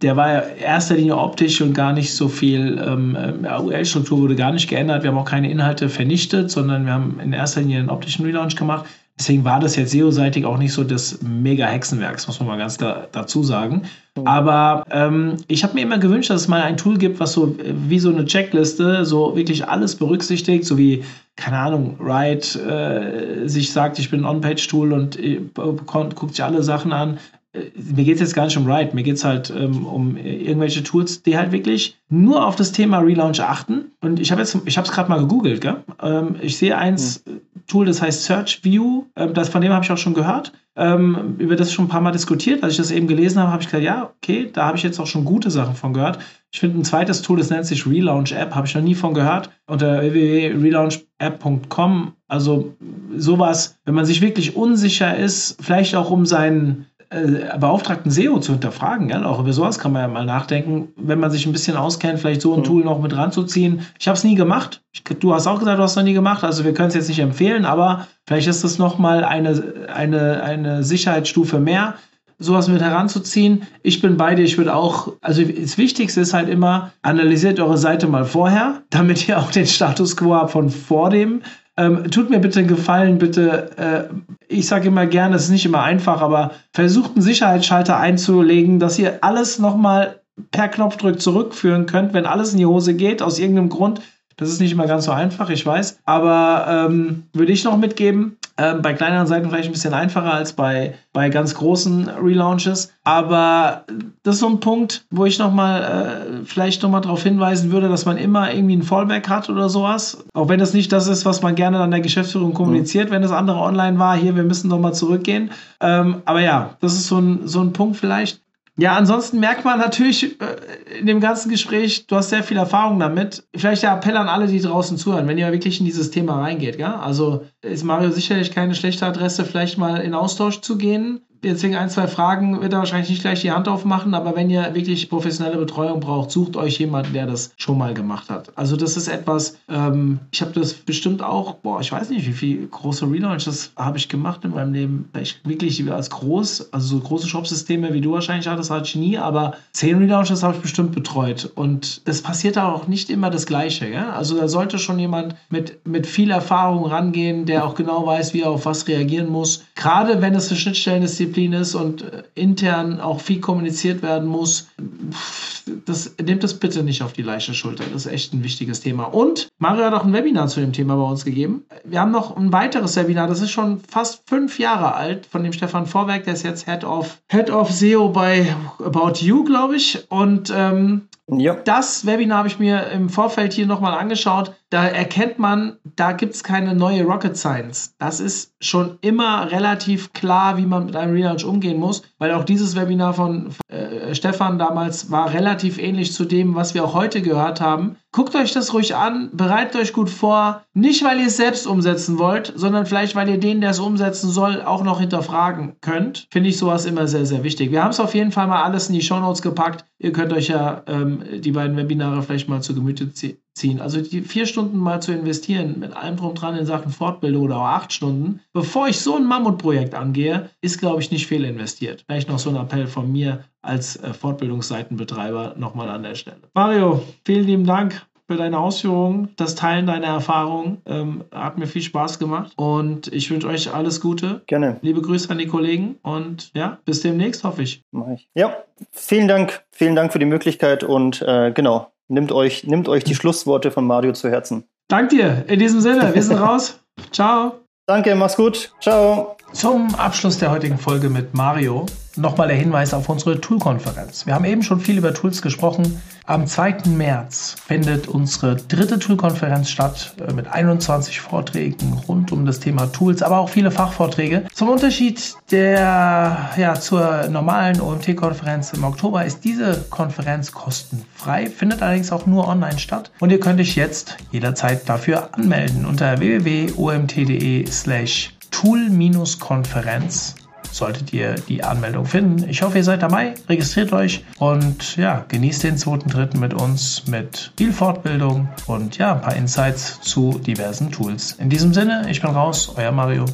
der war ja erster Linie optisch und gar nicht so viel, ähm, UL-Struktur wurde gar nicht geändert. Wir haben auch keine Inhalte vernichtet, sondern wir haben in erster Linie einen optischen Relaunch gemacht. Deswegen war das jetzt SEO-seitig auch nicht so das mega Hexenwerk, das muss man mal ganz da, dazu sagen. Aber ähm, ich habe mir immer gewünscht, dass es mal ein Tool gibt, was so wie so eine Checkliste so wirklich alles berücksichtigt, so wie, keine Ahnung, Write äh, sich sagt, ich bin ein On-Page-Tool und äh, guckt sich alle Sachen an. Äh, mir geht es jetzt gar nicht um Write, mir geht es halt ähm, um irgendwelche Tools, die halt wirklich nur auf das Thema Relaunch achten. Und ich habe jetzt, ich habe es gerade mal gegoogelt, gell? Ähm, ich sehe eins, hm Tool, das heißt Search View. Ähm, das, von dem habe ich auch schon gehört. Ähm, über das schon ein paar Mal diskutiert. Als ich das eben gelesen habe, habe ich gesagt, ja, okay, da habe ich jetzt auch schon gute Sachen von gehört. Ich finde ein zweites Tool, das nennt sich Relaunch App, habe ich noch nie von gehört. Unter www.relaunchapp.com. Also sowas, wenn man sich wirklich unsicher ist, vielleicht auch um seinen äh, beauftragten SEO zu hinterfragen. Ja? Auch über sowas kann man ja mal nachdenken, wenn man sich ein bisschen auskennt, vielleicht so ein mhm. Tool noch mit ranzuziehen. Ich habe es nie gemacht. Ich, du hast auch gesagt, du hast es noch nie gemacht. Also wir können es jetzt nicht empfehlen, aber vielleicht ist das nochmal eine, eine, eine Sicherheitsstufe mehr sowas mit heranzuziehen. Ich bin bei dir, ich würde auch, also das Wichtigste ist halt immer, analysiert eure Seite mal vorher, damit ihr auch den Status quo habt von vor dem ähm, tut mir bitte einen Gefallen, bitte. Äh, ich sage immer gerne, es ist nicht immer einfach, aber versucht einen Sicherheitsschalter einzulegen, dass ihr alles nochmal per Knopfdruck zurückführen könnt, wenn alles in die Hose geht, aus irgendeinem Grund. Das ist nicht immer ganz so einfach, ich weiß. Aber ähm, würde ich noch mitgeben, ähm, bei kleineren Seiten vielleicht ein bisschen einfacher als bei, bei ganz großen Relaunches. Aber das ist so ein Punkt, wo ich nochmal äh, vielleicht nochmal darauf hinweisen würde, dass man immer irgendwie ein Fallback hat oder sowas. Auch wenn das nicht das ist, was man gerne an der Geschäftsführung kommuniziert, mhm. wenn das andere online war. Hier, wir müssen nochmal zurückgehen. Ähm, aber ja, das ist so ein, so ein Punkt vielleicht. Ja, ansonsten merkt man natürlich äh, in dem ganzen Gespräch, du hast sehr viel Erfahrung damit. Vielleicht der Appell an alle, die draußen zuhören, wenn ihr wirklich in dieses Thema reingeht. Ja? Also ist Mario sicherlich keine schlechte Adresse, vielleicht mal in Austausch zu gehen jetzt wegen ein, zwei Fragen wird er wahrscheinlich nicht gleich die Hand aufmachen, aber wenn ihr wirklich professionelle Betreuung braucht, sucht euch jemanden, der das schon mal gemacht hat. Also das ist etwas, ähm, ich habe das bestimmt auch, boah, ich weiß nicht, wie viele große Relaunches habe ich gemacht in meinem Leben. Ich wirklich als groß, also so große Shopsysteme wie du wahrscheinlich hattest, hatte ich nie, aber zehn Relaunches habe ich bestimmt betreut. Und das passiert auch nicht immer das Gleiche. Ja? Also da sollte schon jemand mit, mit viel Erfahrung rangehen, der auch genau weiß, wie er auf was reagieren muss. Gerade wenn es eine Schnittstellen ist, die Disziplin ist und äh, intern auch viel kommuniziert werden muss, das nehmt das bitte nicht auf die leichte Schulter. Das ist echt ein wichtiges Thema. Und Mario hat auch ein Webinar zu dem Thema bei uns gegeben. Wir haben noch ein weiteres Webinar, das ist schon fast fünf Jahre alt, von dem Stefan Vorwerk, der ist jetzt Head of, Head of SEO bei About You, glaube ich. Und ähm, ja. Das Webinar habe ich mir im Vorfeld hier nochmal angeschaut. Da erkennt man, da gibt es keine neue Rocket Science. Das ist schon immer relativ klar, wie man mit einem Relaunch umgehen muss, weil auch dieses Webinar von äh, Stefan damals war relativ ähnlich zu dem, was wir auch heute gehört haben. Guckt euch das ruhig an, bereitet euch gut vor. Nicht, weil ihr es selbst umsetzen wollt, sondern vielleicht, weil ihr den, der es umsetzen soll, auch noch hinterfragen könnt. Finde ich sowas immer sehr, sehr wichtig. Wir haben es auf jeden Fall mal alles in die Show Notes gepackt. Ihr könnt euch ja ähm, die beiden Webinare vielleicht mal zu Gemüte ziehen. Also die vier Stunden mal zu investieren, mit allem drum dran in Sachen Fortbildung oder auch acht Stunden, bevor ich so ein Mammutprojekt angehe, ist, glaube ich, nicht viel investiert. Vielleicht noch so ein Appell von mir als äh, Fortbildungsseitenbetreiber nochmal an der Stelle. Mario, vielen lieben Dank für deine Ausführungen, das Teilen deiner Erfahrungen. Ähm, hat mir viel Spaß gemacht und ich wünsche euch alles Gute. Gerne. Liebe Grüße an die Kollegen und ja, bis demnächst, hoffe ich. Mach ich. Ja, vielen Dank. Vielen Dank für die Möglichkeit und äh, genau, nimmt euch, nimmt euch die Schlussworte von Mario zu Herzen. Dank dir. In diesem Sinne, wir sind raus. Ciao. Danke, mach's gut. Ciao. Zum Abschluss der heutigen Folge mit Mario nochmal der Hinweis auf unsere Tool-Konferenz. Wir haben eben schon viel über Tools gesprochen. Am 2. März findet unsere dritte Tool-Konferenz statt äh, mit 21 Vorträgen rund um das Thema Tools, aber auch viele Fachvorträge. Zum Unterschied der, ja, zur normalen OMT-Konferenz im Oktober ist diese Konferenz kostenfrei, findet allerdings auch nur online statt und ihr könnt euch jetzt jederzeit dafür anmelden unter www.omt.de slash tool-konferenz solltet ihr die Anmeldung finden. Ich hoffe, ihr seid dabei, registriert euch und ja, genießt den zweiten, dritten mit uns mit viel Fortbildung und ja, ein paar Insights zu diversen Tools. In diesem Sinne, ich bin raus, euer Mario.